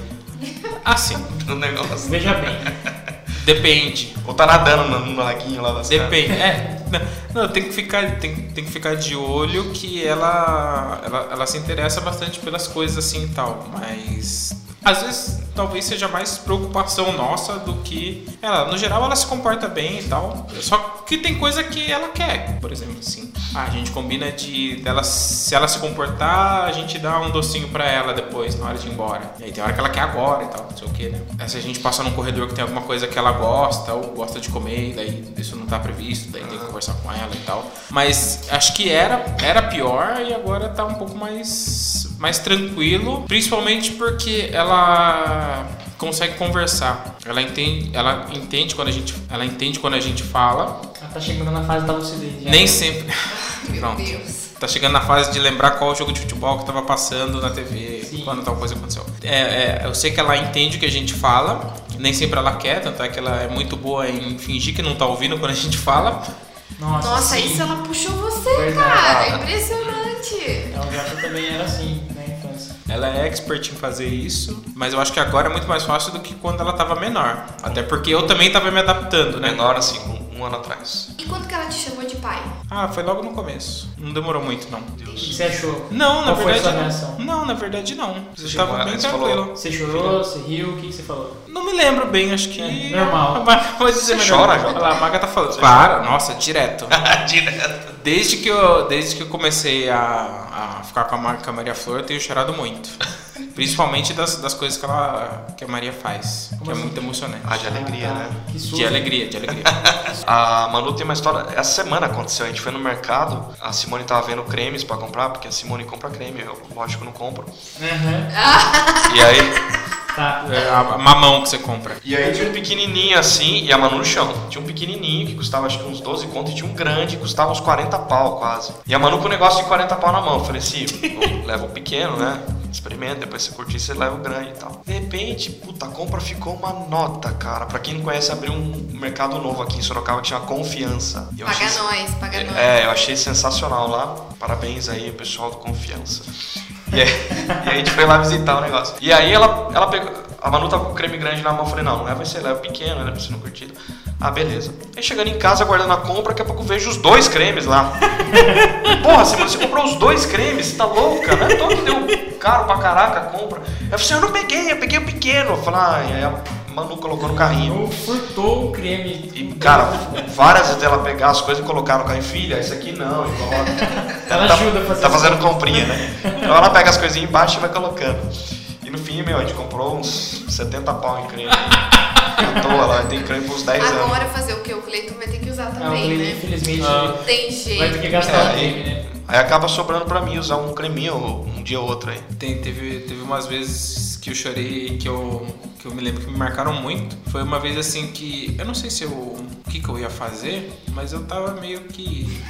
Speaker 4: Assim,
Speaker 1: No negócio.
Speaker 2: Veja bem.
Speaker 4: depende.
Speaker 1: Ou tá nadando no, no laguinho lá das
Speaker 4: Depende. É, não, não, tem que ficar, tem, tem que ficar de olho que ela, ela, ela se interessa bastante pelas coisas assim e tal, mas às vezes talvez seja mais preocupação nossa do que ela. No geral ela se comporta bem e tal. Só que tem coisa que ela quer, por exemplo, assim. A gente combina de dela se ela se comportar, a gente dá um docinho pra ela depois na hora de ir embora. E aí tem hora que ela quer agora e tal, não sei o que, né? Aí se a gente passa num corredor que tem alguma coisa que ela gosta ou gosta de comer, daí isso não tá previsto, daí tem que conversar com ela e tal. Mas acho que era era pior e agora tá um pouco mais mais tranquilo, principalmente porque ela consegue conversar. Ela entende, ela entende quando a gente, ela entende quando a gente fala.
Speaker 2: Tá chegando na fase da lucidez. já.
Speaker 4: Nem sempre.
Speaker 3: Meu
Speaker 4: Pronto.
Speaker 3: Deus.
Speaker 4: Tá chegando na fase de lembrar qual jogo de futebol que tava passando na TV,
Speaker 2: Sim.
Speaker 4: quando tal coisa aconteceu. É, é, eu sei que ela entende o que a gente fala, nem sempre ela quer, tanto é que ela é muito boa em fingir que não tá ouvindo quando a gente fala.
Speaker 2: Nossa,
Speaker 3: Nossa, isso ela puxou você,
Speaker 2: Verdade.
Speaker 3: cara. Impressionante.
Speaker 2: Ela já também era assim na infância.
Speaker 4: Ela é expert em fazer isso, mas eu acho que agora é muito mais fácil do que quando ela tava menor. Até porque eu também tava me adaptando, né?
Speaker 1: Menor, assim, um, um ano atrás.
Speaker 3: E quando que ela te chamou de pai?
Speaker 4: Ah, foi logo no começo. Não demorou muito, não.
Speaker 2: O que você achou?
Speaker 4: Não, na
Speaker 2: Qual foi a
Speaker 4: verdade
Speaker 2: sua
Speaker 4: não.
Speaker 2: reação?
Speaker 4: Não, na verdade não. Você estava bem
Speaker 1: você
Speaker 4: tranquilo.
Speaker 1: falou-
Speaker 2: Você chorou, você riu, o que que você falou?
Speaker 4: Não me lembro bem, acho que.
Speaker 2: É, normal.
Speaker 4: A Maga pode dizer
Speaker 1: Você
Speaker 4: melhor.
Speaker 1: chora, Jota?
Speaker 4: Olha lá, a Maga tá falando. Para, nossa, direto.
Speaker 1: Direto.
Speaker 4: Desde que eu, desde que eu comecei a, a ficar com a, Mar- com a Maria Flor, eu tenho chorado muito. Principalmente das, das coisas que, ela, que a Maria faz, que é
Speaker 2: assim?
Speaker 4: muito emocionante.
Speaker 1: Ah, de alegria, né?
Speaker 2: Que susto.
Speaker 4: De alegria, de alegria.
Speaker 1: A Manu tem uma história. Essa semana aconteceu. A gente foi no mercado. A Simone tava vendo cremes pra comprar, porque a Simone compra creme. Eu, lógico, não compro.
Speaker 2: Aham.
Speaker 1: E aí,
Speaker 2: Tá.
Speaker 4: É a, a mamão que você compra.
Speaker 1: e aí tinha um pequenininho assim, e a Manu no chão. Tinha um pequenininho que custava acho que uns 12 conto, e tinha um grande que custava uns 40 pau quase. E a Manu com o negócio de 40 pau na mão. Eu falei assim: leva o pequeno, né? Experimenta, depois você curtir, você leva o grande e tal. De repente, puta, a compra ficou uma nota, cara. Pra quem não conhece, abriu um mercado novo aqui em Sorocaba que chama Confiança. Eu
Speaker 3: Paga
Speaker 1: achei-
Speaker 3: nós, paga nós.
Speaker 1: É, eu achei sensacional lá. Parabéns aí, pessoal do Confiança. E aí, e aí a gente foi lá visitar o negócio. E aí ela, ela pegou. A Manu tava com o creme grande na mão. Eu falei, não, não leva esse, leva o pequeno, né? Pra você não curtir. Ah, beleza. Aí chegando em casa, guardando a compra, daqui a pouco vejo os dois cremes lá. Porra, Simone, você comprou os dois cremes? Você tá louca? Não é todo que deu caro pra caraca a compra. Eu falei eu não peguei, eu peguei o pequeno. Eu falei, ah, aí a Manu colocou no carrinho.
Speaker 2: Manu furtou o creme.
Speaker 1: E, cara, várias vezes ela pegar as coisas e colocar no carro. Filha, esse aqui não. Igual
Speaker 2: Ela
Speaker 1: tá,
Speaker 2: ajuda a fazer
Speaker 1: Tá fazendo comprinha, né? Então ela pega as coisinhas embaixo e vai colocando. No fim, meu, a gente comprou uns 70 pau em creme. À toa lá, tem creme por uns 10 anos.
Speaker 3: Agora fazer o que? O Cleiton vai ter que usar
Speaker 2: o
Speaker 3: também,
Speaker 2: Cleiton,
Speaker 3: né?
Speaker 2: infelizmente,
Speaker 4: Ah.
Speaker 3: Tem
Speaker 2: vai
Speaker 3: jeito.
Speaker 2: ter que gastar
Speaker 1: É,
Speaker 2: o creme, né?
Speaker 1: Aí acaba sobrando pra mim usar um creminho um dia ou outro aí.
Speaker 4: Tem, teve, teve umas vezes que eu chorei que eu, que eu me lembro que me marcaram muito. Foi uma vez assim que. Eu não sei se eu. O que, que eu ia fazer, mas eu tava meio que.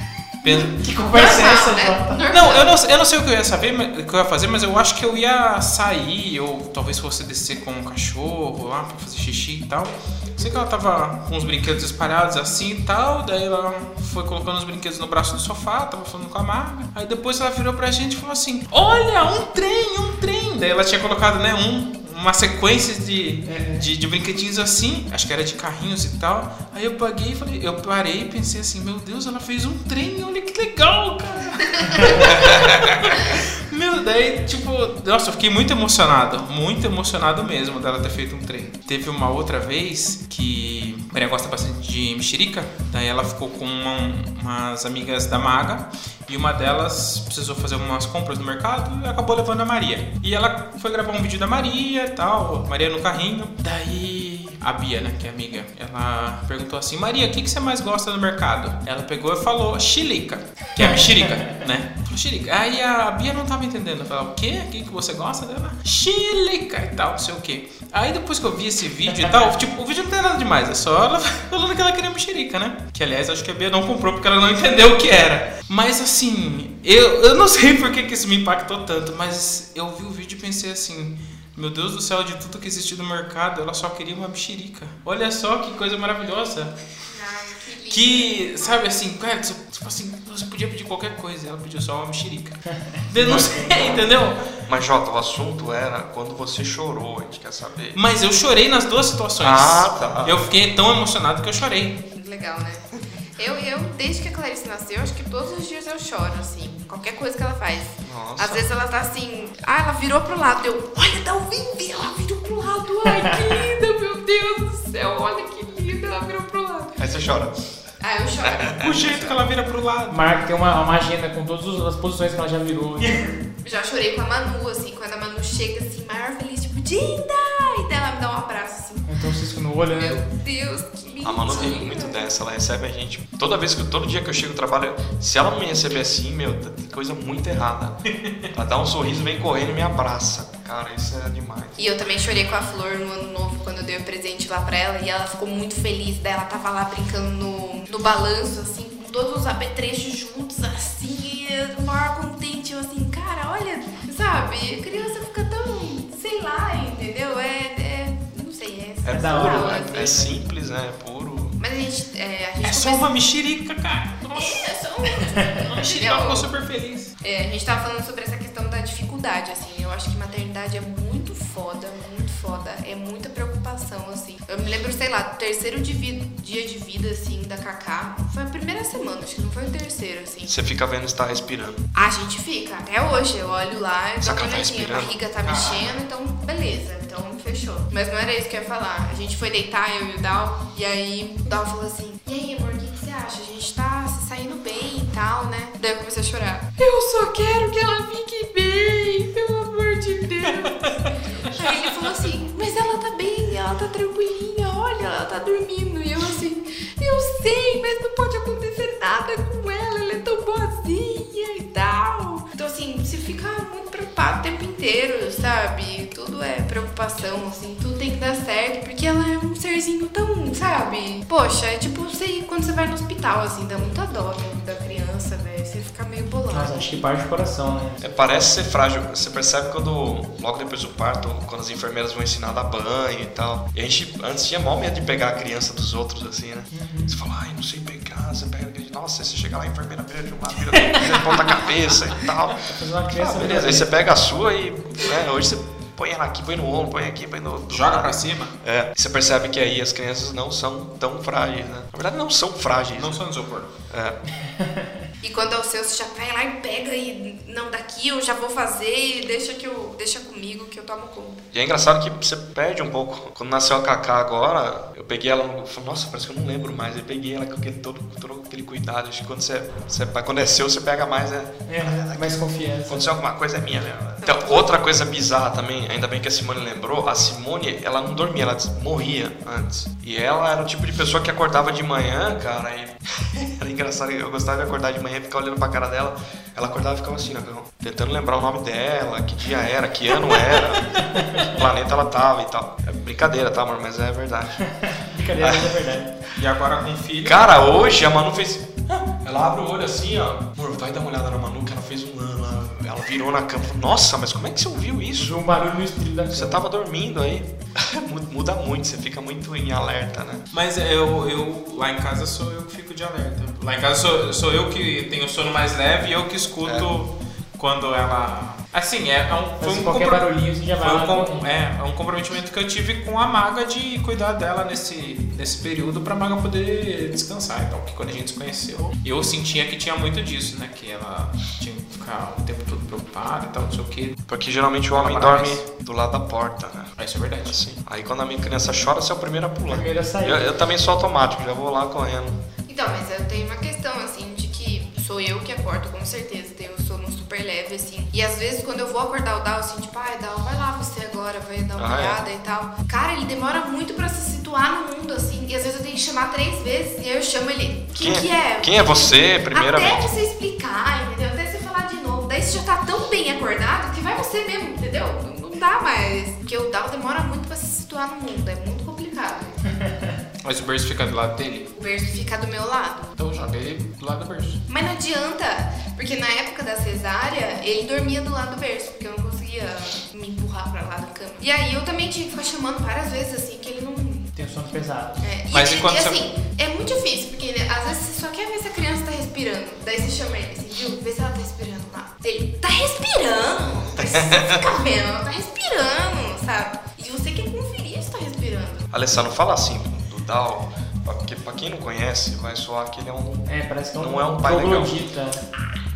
Speaker 4: Pen-
Speaker 2: Que conversa é essa,
Speaker 3: né?
Speaker 2: Jota?
Speaker 4: Não, eu não, eu não sei o que eu ia saber, o que eu ia fazer, mas eu acho que eu ia sair, ou talvez fosse descer com um cachorro lá pra fazer xixi e tal. Sei que ela tava com os brinquedos espalhados assim e tal, daí ela foi colocando os brinquedos no braço do sofá, tava falando com a Marga. Aí depois ela virou pra gente e falou assim: Olha, um trem, um trem. Daí ela tinha colocado, né, um, uma sequência de, de, de brinquedinhos assim, acho que era de carrinhos e tal. Aí eu paguei falei, eu parei e pensei assim, meu Deus, ela fez um trem, olha que legal, cara. Meu, daí, tipo, nossa, eu fiquei muito emocionado, muito emocionado mesmo dela ter feito um trem. Teve uma outra vez que a Maria gosta bastante de mexerica, daí ela ficou com uma- umas amigas da Maga e uma delas precisou fazer umas compras no mercado e acabou levando a Maria. E ela foi gravar um vídeo da Maria e tal, Maria no carrinho. Daí a Bia, né, que é amiga, ela perguntou assim: Maria, o que, que você mais gosta no mercado? Ela pegou e falou: xilica, que é mexerica, né? Xilica. Aí a Bia não tava entendendo. Falou: o quê? O que, que você gosta dela? Xilica e tal, não sei o quê. Aí depois que eu vi esse vídeo e tal, tipo, o vídeo não tem nada demais, é só ela falando que ela queria mexerica, né? Que aliás, acho que a Bia não comprou porque ela não entendeu o que era. Mas assim, eu, eu não sei por que, que isso me impactou tanto, mas eu vi o vídeo e pensei assim. Meu Deus do céu, de tudo que existe no mercado, ela só queria uma mexerica. Olha só que coisa maravilhosa.
Speaker 3: Ai, que lindo.
Speaker 4: Que, sabe assim, cara, tipo assim, você podia pedir qualquer coisa, ela pediu só uma mexerica. Sei, entendeu?
Speaker 1: Mas Jota, o assunto era quando você chorou, a gente quer saber.
Speaker 4: Mas eu chorei nas duas situações.
Speaker 1: Ah, tá.
Speaker 4: Eu fiquei tão emocionado que eu chorei.
Speaker 3: Legal, né? Eu, eu, desde que a Clarice nasceu, acho que todos os dias eu choro, assim. Qualquer coisa que ela faz.
Speaker 1: Nossa.
Speaker 3: Às vezes ela tá assim, ah, ela virou pro lado. Eu, olha, dá um vim, ela virou pro lado. Ai, que linda, meu Deus do céu, olha que linda, ela virou pro lado.
Speaker 1: Aí você chora.
Speaker 3: Ah, eu choro.
Speaker 4: O jeito que ela vira pro lado.
Speaker 2: Marca tem uma, uma agenda com todas as posições que ela já virou.
Speaker 3: Já chorei com a Manu, assim, quando a Manu chega assim, maior feliz, Dinda! E daí ela me dá um abraço, assim.
Speaker 2: Então cisco no olho,
Speaker 3: Meu
Speaker 2: né?
Speaker 3: Deus, que lindo.
Speaker 1: A Manu tem muito dessa, ela recebe a gente. Toda vez que todo dia que eu chego no trabalho, se ela não me receber assim, meu, tem coisa muito errada. Ela dá um sorriso, vem correndo e me abraça. Cara, isso é demais.
Speaker 3: E eu também chorei com a Flor no ano novo, quando eu dei o presente lá pra ela. E ela ficou muito feliz. Daí ela tava lá brincando no, no balanço, assim, com todos os apetrechos juntos, assim. E eu, maior contente. Eu assim, cara, olha, sabe? A criança fica tão, sei lá, entendeu? É, é não sei, é,
Speaker 1: É,
Speaker 2: da hora,
Speaker 1: né?
Speaker 3: assim.
Speaker 1: é simples, né? É puro.
Speaker 3: Mas a gente, é, a gente
Speaker 4: É só
Speaker 3: começa-
Speaker 4: uma mexerica, cara. Nossa,
Speaker 3: É, só um...
Speaker 4: uma mexerica, ficou super feliz.
Speaker 3: É, a gente tava falando sobre essa questão da dificuldade, assim. Eu acho que maternidade é muito foda, muito foda. É muita preocupação, assim. Eu Eu me lembro, sei lá, do terceiro de vi- dia de vida, assim, da Cacá. Foi a primeira semana, acho que não foi o terceiro, assim.
Speaker 1: Você fica vendo se tá respirando.
Speaker 3: A gente fica, até hoje. Eu olho lá e
Speaker 1: ela tá
Speaker 3: olhadinha. A barriga tá mexendo, então beleza. Então fechou. Mas não era isso que eu ia falar. A gente foi deitar, eu e o Dal. E aí o Dal falou assim: E aí, amor, o que, que você acha? A gente tá se saindo bem e tal, né? Daí eu comecei a chorar. Eu só quero que ela fique bem, pelo amor de Deus. aí ele falou assim: ela tá tranquilinha, olha, ela tá dormindo. E eu assim: Eu sei, mas não pode acontecer nada com ela, ela é tão boazinha e tal. Então, assim, se fica muito preocupado o tempo inteiro, sabe? Tudo é preocupação, assim, tudo tem que dar certo, porque ela é um serzinho tão, sabe? Poxa, é tipo você quando você vai no hospital, assim, dá muita dó da criança, velho. Você fica meio bolado.
Speaker 2: Mas acho que parte do coração, né?
Speaker 1: É, parece ser frágil. Você percebe quando, logo depois do parto, quando as enfermeiras vão ensinar a dar banho e tal. E a gente antes tinha mal medo de pegar a criança dos outros, assim, né? Você fala, ai, não sei pegar, você pega. Nossa, você chega lá, a enfermeira vira de um lado, vira do outro, ponta cabeça e tal.
Speaker 2: Uma
Speaker 1: Ah,
Speaker 2: criança
Speaker 1: beleza, aí você pega a sua e. né, hoje você põe ela aqui, põe no ombro, põe aqui, põe no.
Speaker 4: Joga pra cima.
Speaker 1: É, você percebe que aí as crianças não são tão frágeis, né? Na verdade, não são frágeis.
Speaker 4: Não só no isopor.
Speaker 1: É.
Speaker 3: E quando é o seu, você já vai lá e pega e não daqui eu já vou fazer, deixa que eu deixa comigo que eu tomo conta.
Speaker 1: E é engraçado que você perde um pouco. Quando nasceu a Kaká agora, eu peguei ela no. falei, Nossa, parece que eu não lembro mais. Eu peguei ela com aquele, todo, todo aquele cuidado. Acho que quando você, você. Quando é seu, você pega mais, né?
Speaker 2: É, mais confiança.
Speaker 1: Aconteceu alguma coisa é minha mesmo. Então, outra coisa bizarra também, ainda bem que a Simone lembrou, a Simone, ela não dormia, ela morria antes. E ela era o tipo de pessoa que acordava de manhã, cara, e era engraçado, eu gostava de acordar de manhã e ficar olhando pra cara dela. Ela acordava e ficava assim, né, tentando lembrar o nome dela, que dia era, que ano era, que planeta ela tava e tal. É brincadeira, tá, amor? Mas é verdade.
Speaker 2: Brincadeira, mas é verdade.
Speaker 4: E agora com filho.
Speaker 1: Cara, hoje a Manu fez. Ela abre o olho assim, ó. Amor, vai dar uma olhada na Manu, que ela fez um ano. Ela, ela virou na cama. Nossa, mas como é que você ouviu isso?
Speaker 2: Um barulho no espírito da
Speaker 1: Você
Speaker 2: cama.
Speaker 1: tava dormindo aí. Muda muito, você fica muito em alerta, né?
Speaker 4: Mas eu, eu, lá em casa sou eu que fico de alerta. Lá em casa sou, sou eu que tenho o sono mais leve e eu que escuto quando ela. Assim, é, é um, foi um
Speaker 2: qualquer
Speaker 4: compro-
Speaker 2: barulhinho você já vai
Speaker 4: um, com- é, é um comprometimento que eu tive com a maga de cuidar dela nesse, nesse período pra maga poder descansar. Então, porque quando a gente se conheceu, eu sentia que tinha muito disso, né? Que ela tinha que ficar o tempo todo preocupada e tal, não sei o quê.
Speaker 1: Porque geralmente o homem
Speaker 4: Trabalhar
Speaker 1: dorme
Speaker 4: mais.
Speaker 1: do lado da porta, né?
Speaker 4: Ah, Isso é verdade.
Speaker 1: Assim. Aí quando a minha criança chora, você é o primeiro a pular.
Speaker 2: Primeiro a sair.
Speaker 1: Eu, eu também sou automático, já vou lá correndo.
Speaker 3: Então, mas eu tenho uma questão, assim, de que sou eu que acordo, com certeza. Tenho super leve, assim. E às vezes, quando eu vou acordar o Dal, assim, tipo, ai, Dal, vai lá você agora, vai dar uma
Speaker 1: Ah, é?
Speaker 3: olhada e tal. Cara, ele demora muito pra se situar no mundo, assim. E às vezes eu tenho que chamar três vezes. E aí eu chamo ele, quem, que é?
Speaker 1: Quem é você,
Speaker 3: Até
Speaker 1: primeiramente?
Speaker 3: você explicar, entendeu? Até você falar de novo. Daí você já tá tão bem acordado que vai você mesmo, entendeu? Não, não dá mais. Porque o Dal demora muito pra se situar no mundo. É muito complicado.
Speaker 4: Mas o berço fica do lado dele.
Speaker 3: O berço fica do meu lado.
Speaker 4: Então joga ele do lado do berço.
Speaker 3: Mas não adianta, porque na época da cesárea, ele dormia do lado do berço, porque eu não conseguia me empurrar pra lá da cama. E aí eu também tinha que ficar chamando várias vezes, assim, que ele não.
Speaker 2: Tem o sono pesado.
Speaker 3: É, e,
Speaker 4: Mas
Speaker 3: e,
Speaker 4: enquanto
Speaker 3: e,
Speaker 4: você-
Speaker 3: assim, é muito difícil, porque ele- às vezes você só quer ver se a criança tá respirando. Daí você chama ele assim, viu? Vê se ela tá respirando lá. Ele tá respirando! Daí você fica vendo, ela tá respirando, sabe? E você quer conferir se tá respirando.
Speaker 1: Alessandro, fala assim Dal, porque pra quem não conhece, vai soar que ele é um.
Speaker 2: É, parece que é um,
Speaker 1: Não é um pai legal.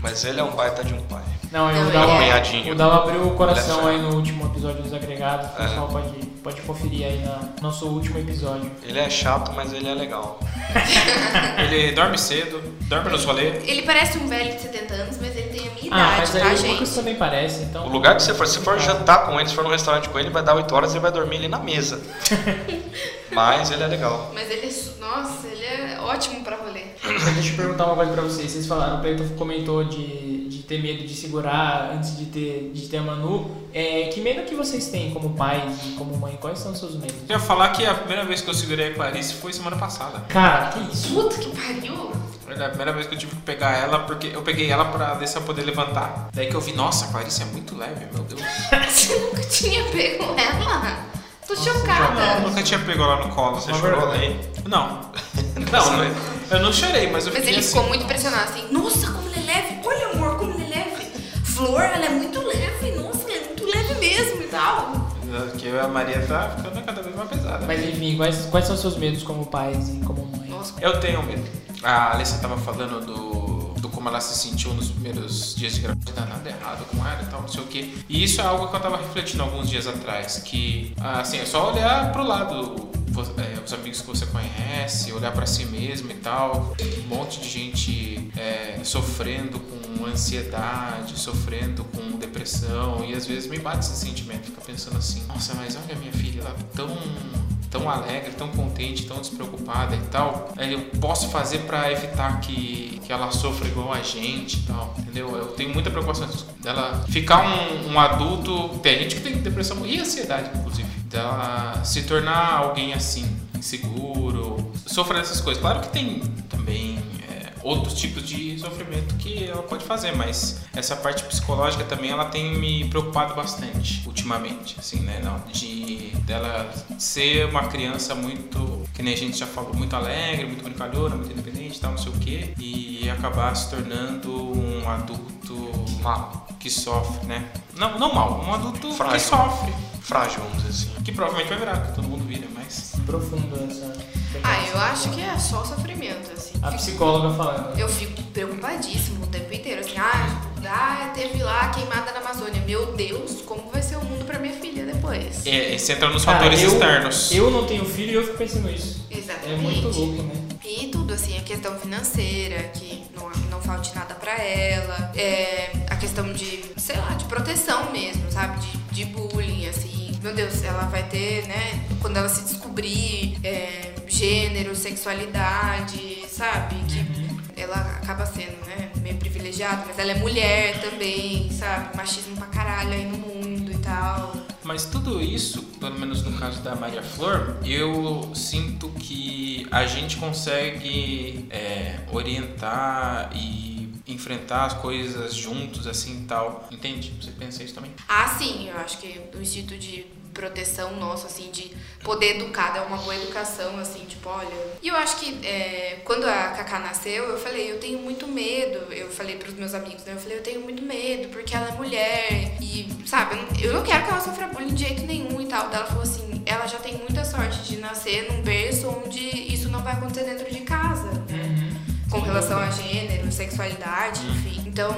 Speaker 1: Mas ele é um baita de um pai.
Speaker 2: Não, eu
Speaker 3: Não,
Speaker 2: Dal,
Speaker 3: ele é-
Speaker 1: Apanhadinho.
Speaker 2: o Dal abriu o coração
Speaker 1: é
Speaker 2: aí no último episódio dos agregados. O
Speaker 1: É.
Speaker 2: pessoal pode, pode conferir aí no nosso último episódio.
Speaker 1: Ele é chato, mas ele é legal.
Speaker 4: Ele dorme cedo, dorme nos rolês.
Speaker 3: Ele parece um velho de 70 anos, mas ele tem a minha
Speaker 2: Ah,
Speaker 3: idade,
Speaker 2: mas
Speaker 3: tá,
Speaker 2: aí o
Speaker 3: gente?
Speaker 2: Lucas também parece, então.
Speaker 1: O lugar que você for, se for jantar com ele, se for num restaurante com ele, vai dar 8 horas e ele vai dormir ali na mesa. Mas ele é legal.
Speaker 3: Mas ele é. Nossa, ele é ótimo pra rolê.
Speaker 2: Deixa eu perguntar uma coisa pra vocês. Vocês falaram, o Cleiton comentou de, de ter medo de segurar antes de ter, de ter a Manu. É, que medo que vocês têm como pais e como mãe? Quais são os seus medos?
Speaker 4: Eu ia falar que a primeira vez que eu segurei a Clarice foi semana passada.
Speaker 2: Cara, que isso?
Speaker 3: Puta que pariu!
Speaker 4: Foi a primeira vez que eu tive que pegar ela, porque eu peguei ela pra ver se eu poder levantar. Daí que eu vi, nossa, a Clarice é muito leve, meu Deus.
Speaker 3: Você nunca tinha pego ela? Tô
Speaker 4: Não,
Speaker 3: chocada.
Speaker 4: eu nunca tinha pego ela no colo.
Speaker 1: Você chorou daí?
Speaker 4: Não. Não, não, eu não chorei, mas eu
Speaker 3: Mas
Speaker 4: fiquei
Speaker 3: ele
Speaker 4: assim.
Speaker 3: ficou muito impressionado, assim, nossa, como ele é leve! Olha, amor, Flor, ela é muito leve, nossa, ela é muito leve mesmo e tal.
Speaker 4: Que a Maria tá ficando cada vez mais pesada.
Speaker 2: Mas enfim, quais, quais são os seus medos como pais e como mãe?
Speaker 3: Nossa,
Speaker 4: Eu tenho medo. A Alessa tava falando do, do como ela se sentiu nos primeiros dias de gravidez, nada errado com ela e tal, não sei o quê. E isso é algo que eu tava refletindo alguns dias atrás, que, assim, é só olhar pro lado, é, os amigos que você conhece, olhar pra si mesmo e tal. Um monte de gente é, sofrendo com ansiedade, sofrendo com depressão, e às vezes me bate esse sentimento, fica pensando assim, nossa, mas olha minha filha, ela é tão tão alegre, tão contente, tão despreocupada e tal, eu posso fazer pra evitar que, que ela sofra igual a gente e tal, entendeu? Eu tenho muita preocupação dela ficar um, um adulto, tem gente que tem depressão e ansiedade, inclusive, dela se tornar alguém assim, inseguro, sofrer dessas coisas. Claro que tem também é, outros tipos de sofrimento que ela pode fazer, mas essa parte psicológica também ela tem me preocupado bastante ultimamente, assim, né? Não, de dela ser uma criança muito, que nem a gente já falou, muito alegre, muito brincalhona, muito independente, tal, não sei o quê, e acabar se tornando um adulto
Speaker 1: Mal.
Speaker 4: que sofre, né? Não, não mal, um adulto que
Speaker 1: Frágil.
Speaker 4: sofre,
Speaker 1: Frágil, vamos dizer assim.
Speaker 4: que provavelmente vai virar, que todo mundo vira,
Speaker 2: Profundo essa.
Speaker 3: Ah, eu acho que é só sofrimento, assim.
Speaker 2: A psicóloga falando.
Speaker 3: Eu fico preocupadíssimo o tempo inteiro, assim, ah, ah, teve lá a queimada na Amazônia. Meu Deus, como vai ser o mundo pra minha filha depois?
Speaker 4: é, esse entra nos
Speaker 2: Cara,
Speaker 4: fatores
Speaker 2: eu-
Speaker 4: externos.
Speaker 2: Eu não tenho filho e eu fico pensando isso. É
Speaker 3: Exatamente.
Speaker 2: muito louco, né?
Speaker 3: E tudo, assim, a questão financeira, que não, não falte nada pra ela. É, a questão de, sei lá, de proteção mesmo, sabe? De, de bullying, assim. Meu Deus, ela vai ter, né? Quando ela se descobrir é, gênero, sexualidade, sabe? Que ela acaba sendo, né? Meio privilegiada, mas ela é mulher também, sabe? Machismo pra caralho aí no mundo e tal.
Speaker 4: Mas tudo isso, pelo menos no caso da Maria Flor, eu sinto que a gente consegue é, orientar e enfrentar as coisas juntos, assim tal. Entende? Você pensa isso também?
Speaker 3: Ah, sim, eu acho que o instinto de proteção nosso, assim, de poder educar, dar uma boa educação, assim, tipo, olha. E eu acho que é, quando a Cacá nasceu, eu falei, eu tenho muito medo. Eu falei pros meus amigos, né? Eu falei, eu tenho muito medo, porque ela é mulher. E, sabe, eu não- quero que ela sofra bullying de jeito nenhum e tal. Daí Ela falou assim, ela já tem muita sorte de nascer num berço onde isso não vai acontecer dentro de casa, né? Com relação a gênero, sexualidade, enfim. Então,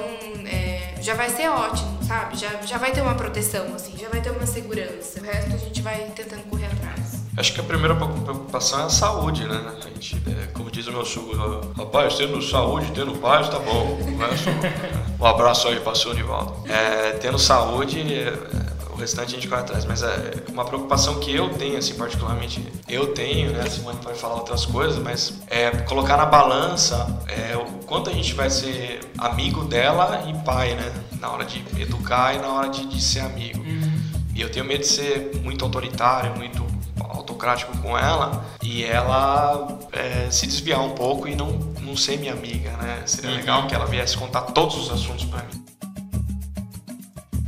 Speaker 3: é, já vai ser ótimo, sabe? Já, já vai ter uma proteção, assim, já vai ter uma segurança. O resto a gente vai tentando correr atrás.
Speaker 1: Acho que a primeira preocupação é a saúde, né? A gente, é, como diz o meu sogro, rapaz, tendo saúde, tendo paz, tá bom. O resto, um abraço aí para o seu Nivaldo. É, tendo saúde, é, o restante a gente corre atrás. Mas é uma preocupação que eu tenho, assim, particularmente, eu tenho, né? A Simone pode falar outras coisas, mas é colocar na balança é, o quanto a gente vai ser amigo dela e pai, né? Na hora de educar e na hora de, de ser amigo. E eu tenho medo de ser muito autoritário, muito autocrático com ela e ela é, se desviar um pouco e não, não ser minha amiga, né? Seria legal que ela viesse contar todos os assuntos pra mim.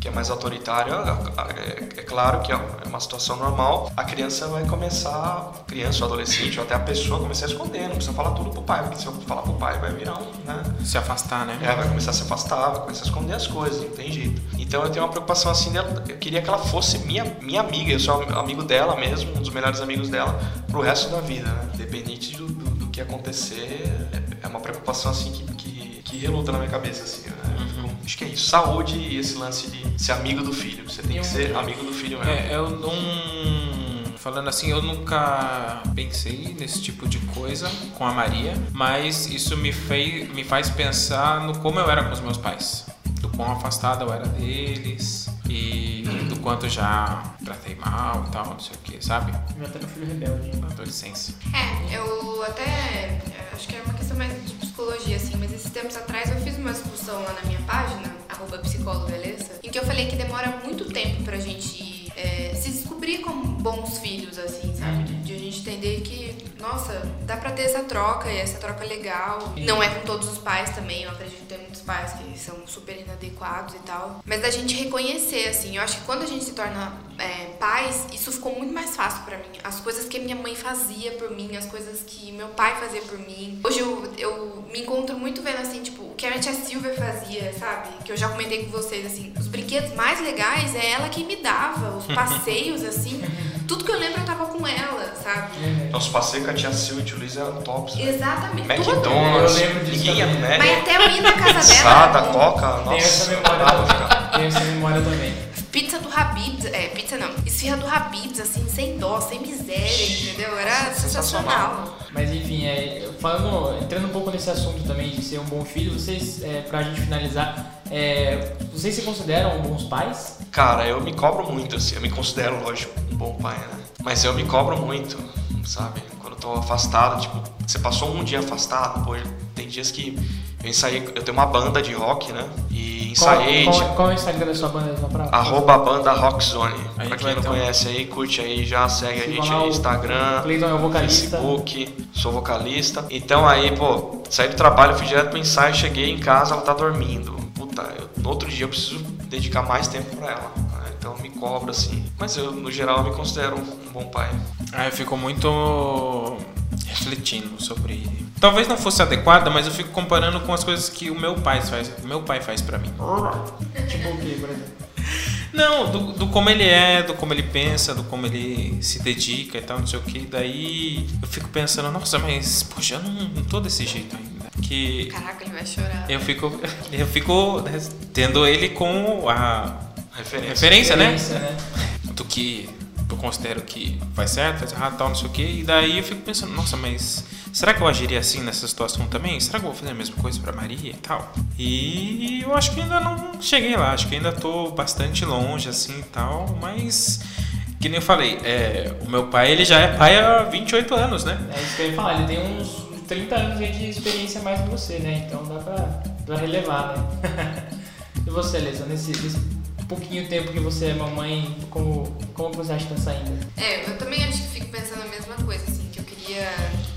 Speaker 1: Que é mais autoritário, é, é claro que é uma situação normal. A criança vai começar, criança ou adolescente, ou até a pessoa começar a esconder, não precisa falar tudo pro pai, porque se eu falar pro pai vai virar um, né?
Speaker 4: Se afastar, né?
Speaker 1: É, vai começar a se afastar, vai começar a esconder as coisas, não tem jeito. Então eu tenho uma preocupação assim dela, eu queria que ela fosse minha, minha amiga, eu sou amigo dela mesmo, um dos melhores amigos dela, pro resto da vida, né? Independente do, do, do que acontecer, é- é uma preocupação assim que, que, que reluta na minha cabeça, assim, né? Acho que é isso, saúde e esse lance de ser amigo do filho, você tem que ser amigo do filho mesmo.
Speaker 4: É, eu não. Falando assim, eu nunca pensei nesse tipo de coisa com a Maria, mas isso me, fez, me faz pensar no como eu era com os meus pais. Do quão afastado eu era deles e do quanto eu já tratei mal e tal, não sei o que, sabe?
Speaker 2: Já tá no filho rebelde.
Speaker 4: Adolescência.
Speaker 3: É, eu até. Acho que é uma questão mais de psicologia, assim, mas esses tempos atrás eu fiz uma discussão lá na minha página, arroba em que eu falei que demora muito tempo pra gente é, se descobrir como bons filhos, assim, sabe? Gente entender que, nossa, dá pra ter essa troca e essa troca é legal. Não é com todos os pais também, eu acredito que tem muitos pais que são super inadequados e tal. Mas da gente reconhecer, assim, eu acho que quando a gente se torna é, pais, isso ficou muito mais fácil pra mim. As coisas que minha mãe fazia por mim, as coisas que meu pai fazia por mim. Hoje eu, eu me encontro muito vendo, assim, tipo, o que a minha tia Silvia fazia, sabe? Que eu já comentei com vocês, assim. Os brinquedos mais legais é ela que me dava, os passeios, assim. Tudo que eu lembro eu tava com ela, sabe?
Speaker 1: Nosso passeio com a tia Silvia e o tio Luiz eram tops.
Speaker 3: Exatamente.
Speaker 1: McDonald's,
Speaker 2: Eu lembro disso
Speaker 1: ninguém ia
Speaker 2: também.
Speaker 1: Mac.
Speaker 3: Mas até eu ir na casa
Speaker 1: Sada,
Speaker 3: dela.
Speaker 1: Coca,
Speaker 2: Tem
Speaker 1: nossa.
Speaker 2: essa memória. Tem essa memória também.
Speaker 3: Pizza do Habib's, é, pizza não, esfirra do Habib's, assim, sem dó, sem miséria, entendeu? Era sensacional.
Speaker 2: Mas enfim, é, falando, entrando um pouco nesse assunto também de ser um bom filho, vocês, é, pra gente finalizar, é, vocês se consideram bons pais?
Speaker 1: Cara, eu me cobro muito, assim. Eu me considero, lógico, um bom pai, né? Mas eu me cobro muito, sabe? Eu tô afastado, tipo, você passou um dia afastado, pô, tem dias que eu ensaiei, eu tenho uma banda de rock, né? E ensaiei,
Speaker 2: qual,
Speaker 1: tipo,
Speaker 2: qual, qual é o Instagram da sua banda? Pra-
Speaker 1: Arroba banda Rockzone. Pra quem não
Speaker 4: um-
Speaker 1: conhece aí, curte aí, já segue a gente aí, Instagram,
Speaker 2: o Cleiton é o vocalista.
Speaker 1: Facebook, sou vocalista. Então aí, pô, saí do trabalho, fui direto pro ensaio, cheguei em casa, ela tá dormindo. Puta, eu- no outro dia eu preciso dedicar mais tempo pra ela. né? Então me cobro assim. Mas eu, no geral, eu me considero um bom pai.
Speaker 4: Aí eu fico muito refletindo sobre. Talvez não fosse adequada, mas eu fico comparando com as coisas que o meu pai faz, o meu pai faz para mim.
Speaker 2: Tipo o quê, por exemplo?
Speaker 4: Não, do, do como ele é, do como ele pensa, do como ele se dedica e tal, não sei o que. Daí eu fico pensando, nossa, mas poxa, eu não, não tô desse jeito ainda. Que
Speaker 3: Caraca, ele vai chorar.
Speaker 4: eu fico, eu fico tendo ele como a
Speaker 1: Referência.
Speaker 4: referência, né?
Speaker 2: Referência, né?
Speaker 4: do que eu considero que faz certo, faz errado, tal, não sei o que. E daí eu fico pensando, nossa, mas será que eu agiria assim nessa situação também? Será que eu vou fazer a mesma coisa pra Maria e tal? E eu acho que ainda não cheguei lá, acho que ainda tô bastante longe assim e tal, mas que nem eu falei, é, o meu pai ele já é pai há 28 anos, né?
Speaker 2: É isso que eu ia falar, ele tem uns 30 anos de experiência mais que você, né? Então dá pra, pra relevar, né? e você, Lisa, nesse, nesse pouquinho tempo que você é mamãe, como, como você acha que tá saindo?
Speaker 3: É, eu também acho que fico pensando a mesma coisa, assim, que eu queria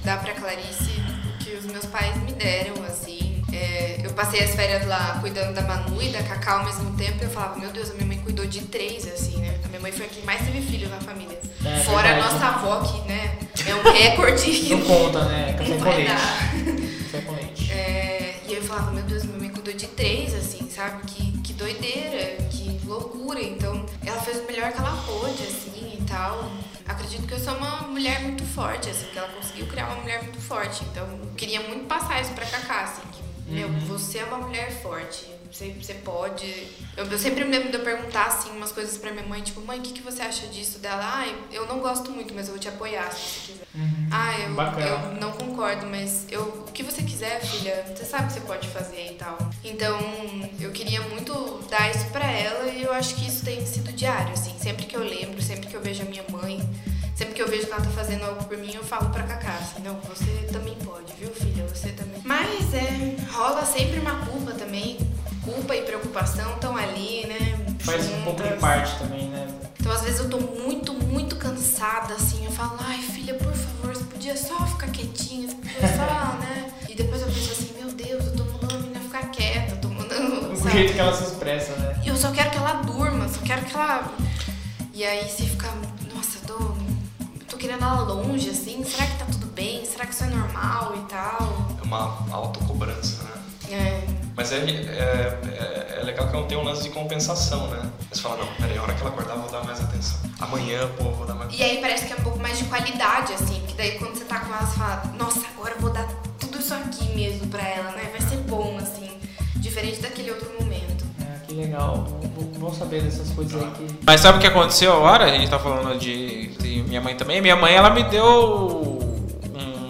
Speaker 3: dar pra Clarice o que os meus pais me deram, assim. É, eu passei as férias lá cuidando da Manu e da Cacá ao mesmo tempo e eu falava, meu Deus, a minha mãe cuidou de três, assim, né? A minha mãe foi a que mais teve filho na família.
Speaker 2: É,
Speaker 3: Fora a
Speaker 2: verdade.
Speaker 3: nossa avó, que, né, é um recorde.
Speaker 2: Não conta, né? Café
Speaker 3: Não
Speaker 2: com
Speaker 3: vai
Speaker 2: leite.
Speaker 3: dar.
Speaker 2: Café com leite.
Speaker 3: É, e eu falava, meu Deus, minha mãe cuidou de três, assim, sabe? Então, ela fez o melhor que ela pôde, assim, e tal. Acredito que eu sou uma mulher muito forte, assim, que ela conseguiu criar uma mulher muito forte. Então, eu queria muito passar isso pra Cacá, assim, que, meu, você é uma mulher forte. Você, você pode. Eu, eu sempre me lembro de eu perguntar, assim, umas coisas pra minha mãe, tipo, mãe, o que, que você acha disso? Dela, ah, eu não gosto muito, mas eu vou te apoiar se você quiser. Ah, eu,
Speaker 2: Bacana.
Speaker 3: eu não concordo, mas eu, o que você quiser, filha, você sabe que você pode fazer e tal. Então, eu queria muito dar isso pra ela e eu acho que isso tem sido diário, assim. Sempre que eu lembro, sempre que eu vejo a minha mãe, sempre que eu vejo que ela tá fazendo algo por mim, eu falo pra Cacá, assim, não, você também pode, viu, filha? Você também. Mas, é, rola sempre uma culpa também. Culpa e preocupação estão ali, né?
Speaker 2: Faz um pouco de parte também, né?
Speaker 3: Então, às vezes eu tô muito, muito cansada, assim. Eu falo, ai, filha, por favor, você podia só ficar quietinha, você podia só, né? E depois eu penso assim, meu Deus, eu tô mandando a menina ficar quieta, eu tô mandando.
Speaker 2: O
Speaker 3: sabe?
Speaker 2: jeito que ela se expressa, né?
Speaker 3: Eu só quero que ela durma, só quero que ela. E aí você fica, nossa, eu tô. tô querendo ela longe, assim. Será que tá tudo bem? Será que isso é normal e tal?
Speaker 1: É uma autocobrança, né?
Speaker 3: É.
Speaker 1: Mas é, é, é, é legal que não tem um lance de compensação, né? Você fala, não, peraí, a hora que ela acordar eu vou dar mais atenção. Amanhã, pô, eu vou dar mais
Speaker 3: E aí parece que é um pouco mais de qualidade, assim, porque daí quando você tá com ela, você fala, nossa, agora eu vou dar tudo isso aqui mesmo pra ela, né? Vai ser bom, assim, diferente daquele outro momento.
Speaker 2: É, que legal. Bom- saber dessas coisas aí que.
Speaker 4: Mas sabe o que aconteceu agora? A gente tá falando de, de minha mãe também. Minha mãe, ela me deu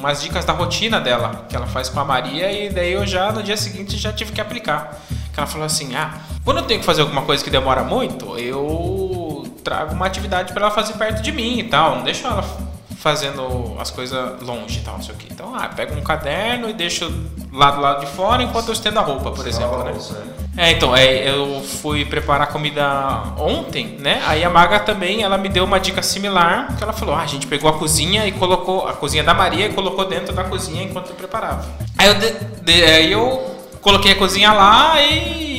Speaker 4: umas dicas da rotina dela, que ela faz com a Maria, e daí eu já, no dia seguinte, já tive que aplicar. Que ela falou assim, ah, quando eu tenho que fazer alguma coisa que demora muito, eu trago uma atividade pra ela fazer perto de mim e tal. Não deixo ela fazendo as coisas longe e tal, não sei o que. Então, ah, pega um caderno e deixo lá do lado de fora enquanto eu estendo a roupa, por exemplo, né? É, então, é, eu fui preparar comida ontem, né? Aí a Maga também, ela me deu uma dica similar, que ela falou, ah, a gente pegou a cozinha e colocou, a cozinha da Maria e colocou dentro da cozinha enquanto eu preparava. Aí eu, de- de- aí eu coloquei a cozinha lá e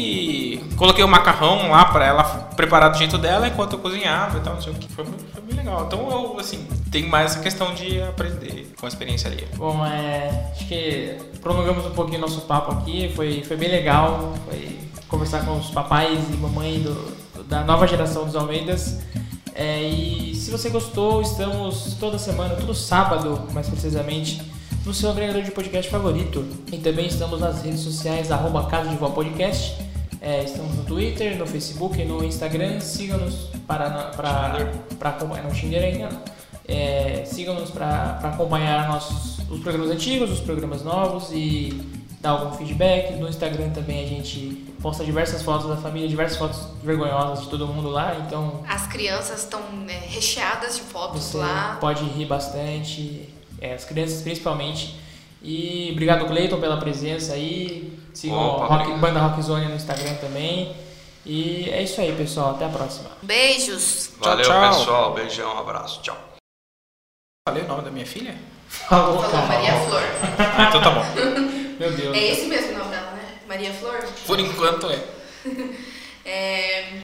Speaker 4: coloquei o macarrão lá pra ela preparar do jeito dela enquanto eu cozinhava e tal, não sei o que. Foi, foi bem legal. Então eu, assim, tenho mais essa questão de aprender com a experiência ali.
Speaker 2: Bom, é, acho que prolongamos um pouquinho nosso papo aqui, foi, foi bem legal, foi conversar com os papais e mamãe do- da nova geração dos Almeidas. É, e se você gostou, estamos toda semana, todo sábado, mais precisamente, no seu agregador de podcast favorito. E também estamos nas redes sociais, arroba Casa de Vó Podcast. É, estamos no Twitter, no Facebook e no Instagram. Siga-nos para, para, para acompanhar no Tinder ainda. não. É, Sigam-nos para acompanhar nossos, os programas antigos, os programas novos e dar algum feedback. No Instagram também a gente posta diversas fotos da família, diversas fotos vergonhosas de todo mundo lá. Então
Speaker 3: As crianças estão é, recheadas de fotos
Speaker 2: você
Speaker 3: lá.
Speaker 2: pode rir bastante, é, as crianças principalmente. E obrigado, Cleiton, pela presença aí. Sigam
Speaker 1: Opa,
Speaker 2: Rock. Banda Rock Zone no Instagram também. E é isso aí, pessoal. Até a próxima.
Speaker 3: Beijos!
Speaker 1: Valeu,
Speaker 4: tchau.
Speaker 1: pessoal. Beijão, abraço. Tchau.
Speaker 4: Falei o nome da minha filha?
Speaker 2: Falou,
Speaker 3: Falou Maria Flor.
Speaker 4: Então tá bom.
Speaker 2: Meu Deus.
Speaker 3: É esse mesmo o nome dela, né? Maria Flor?
Speaker 4: Por enquanto é.
Speaker 3: É,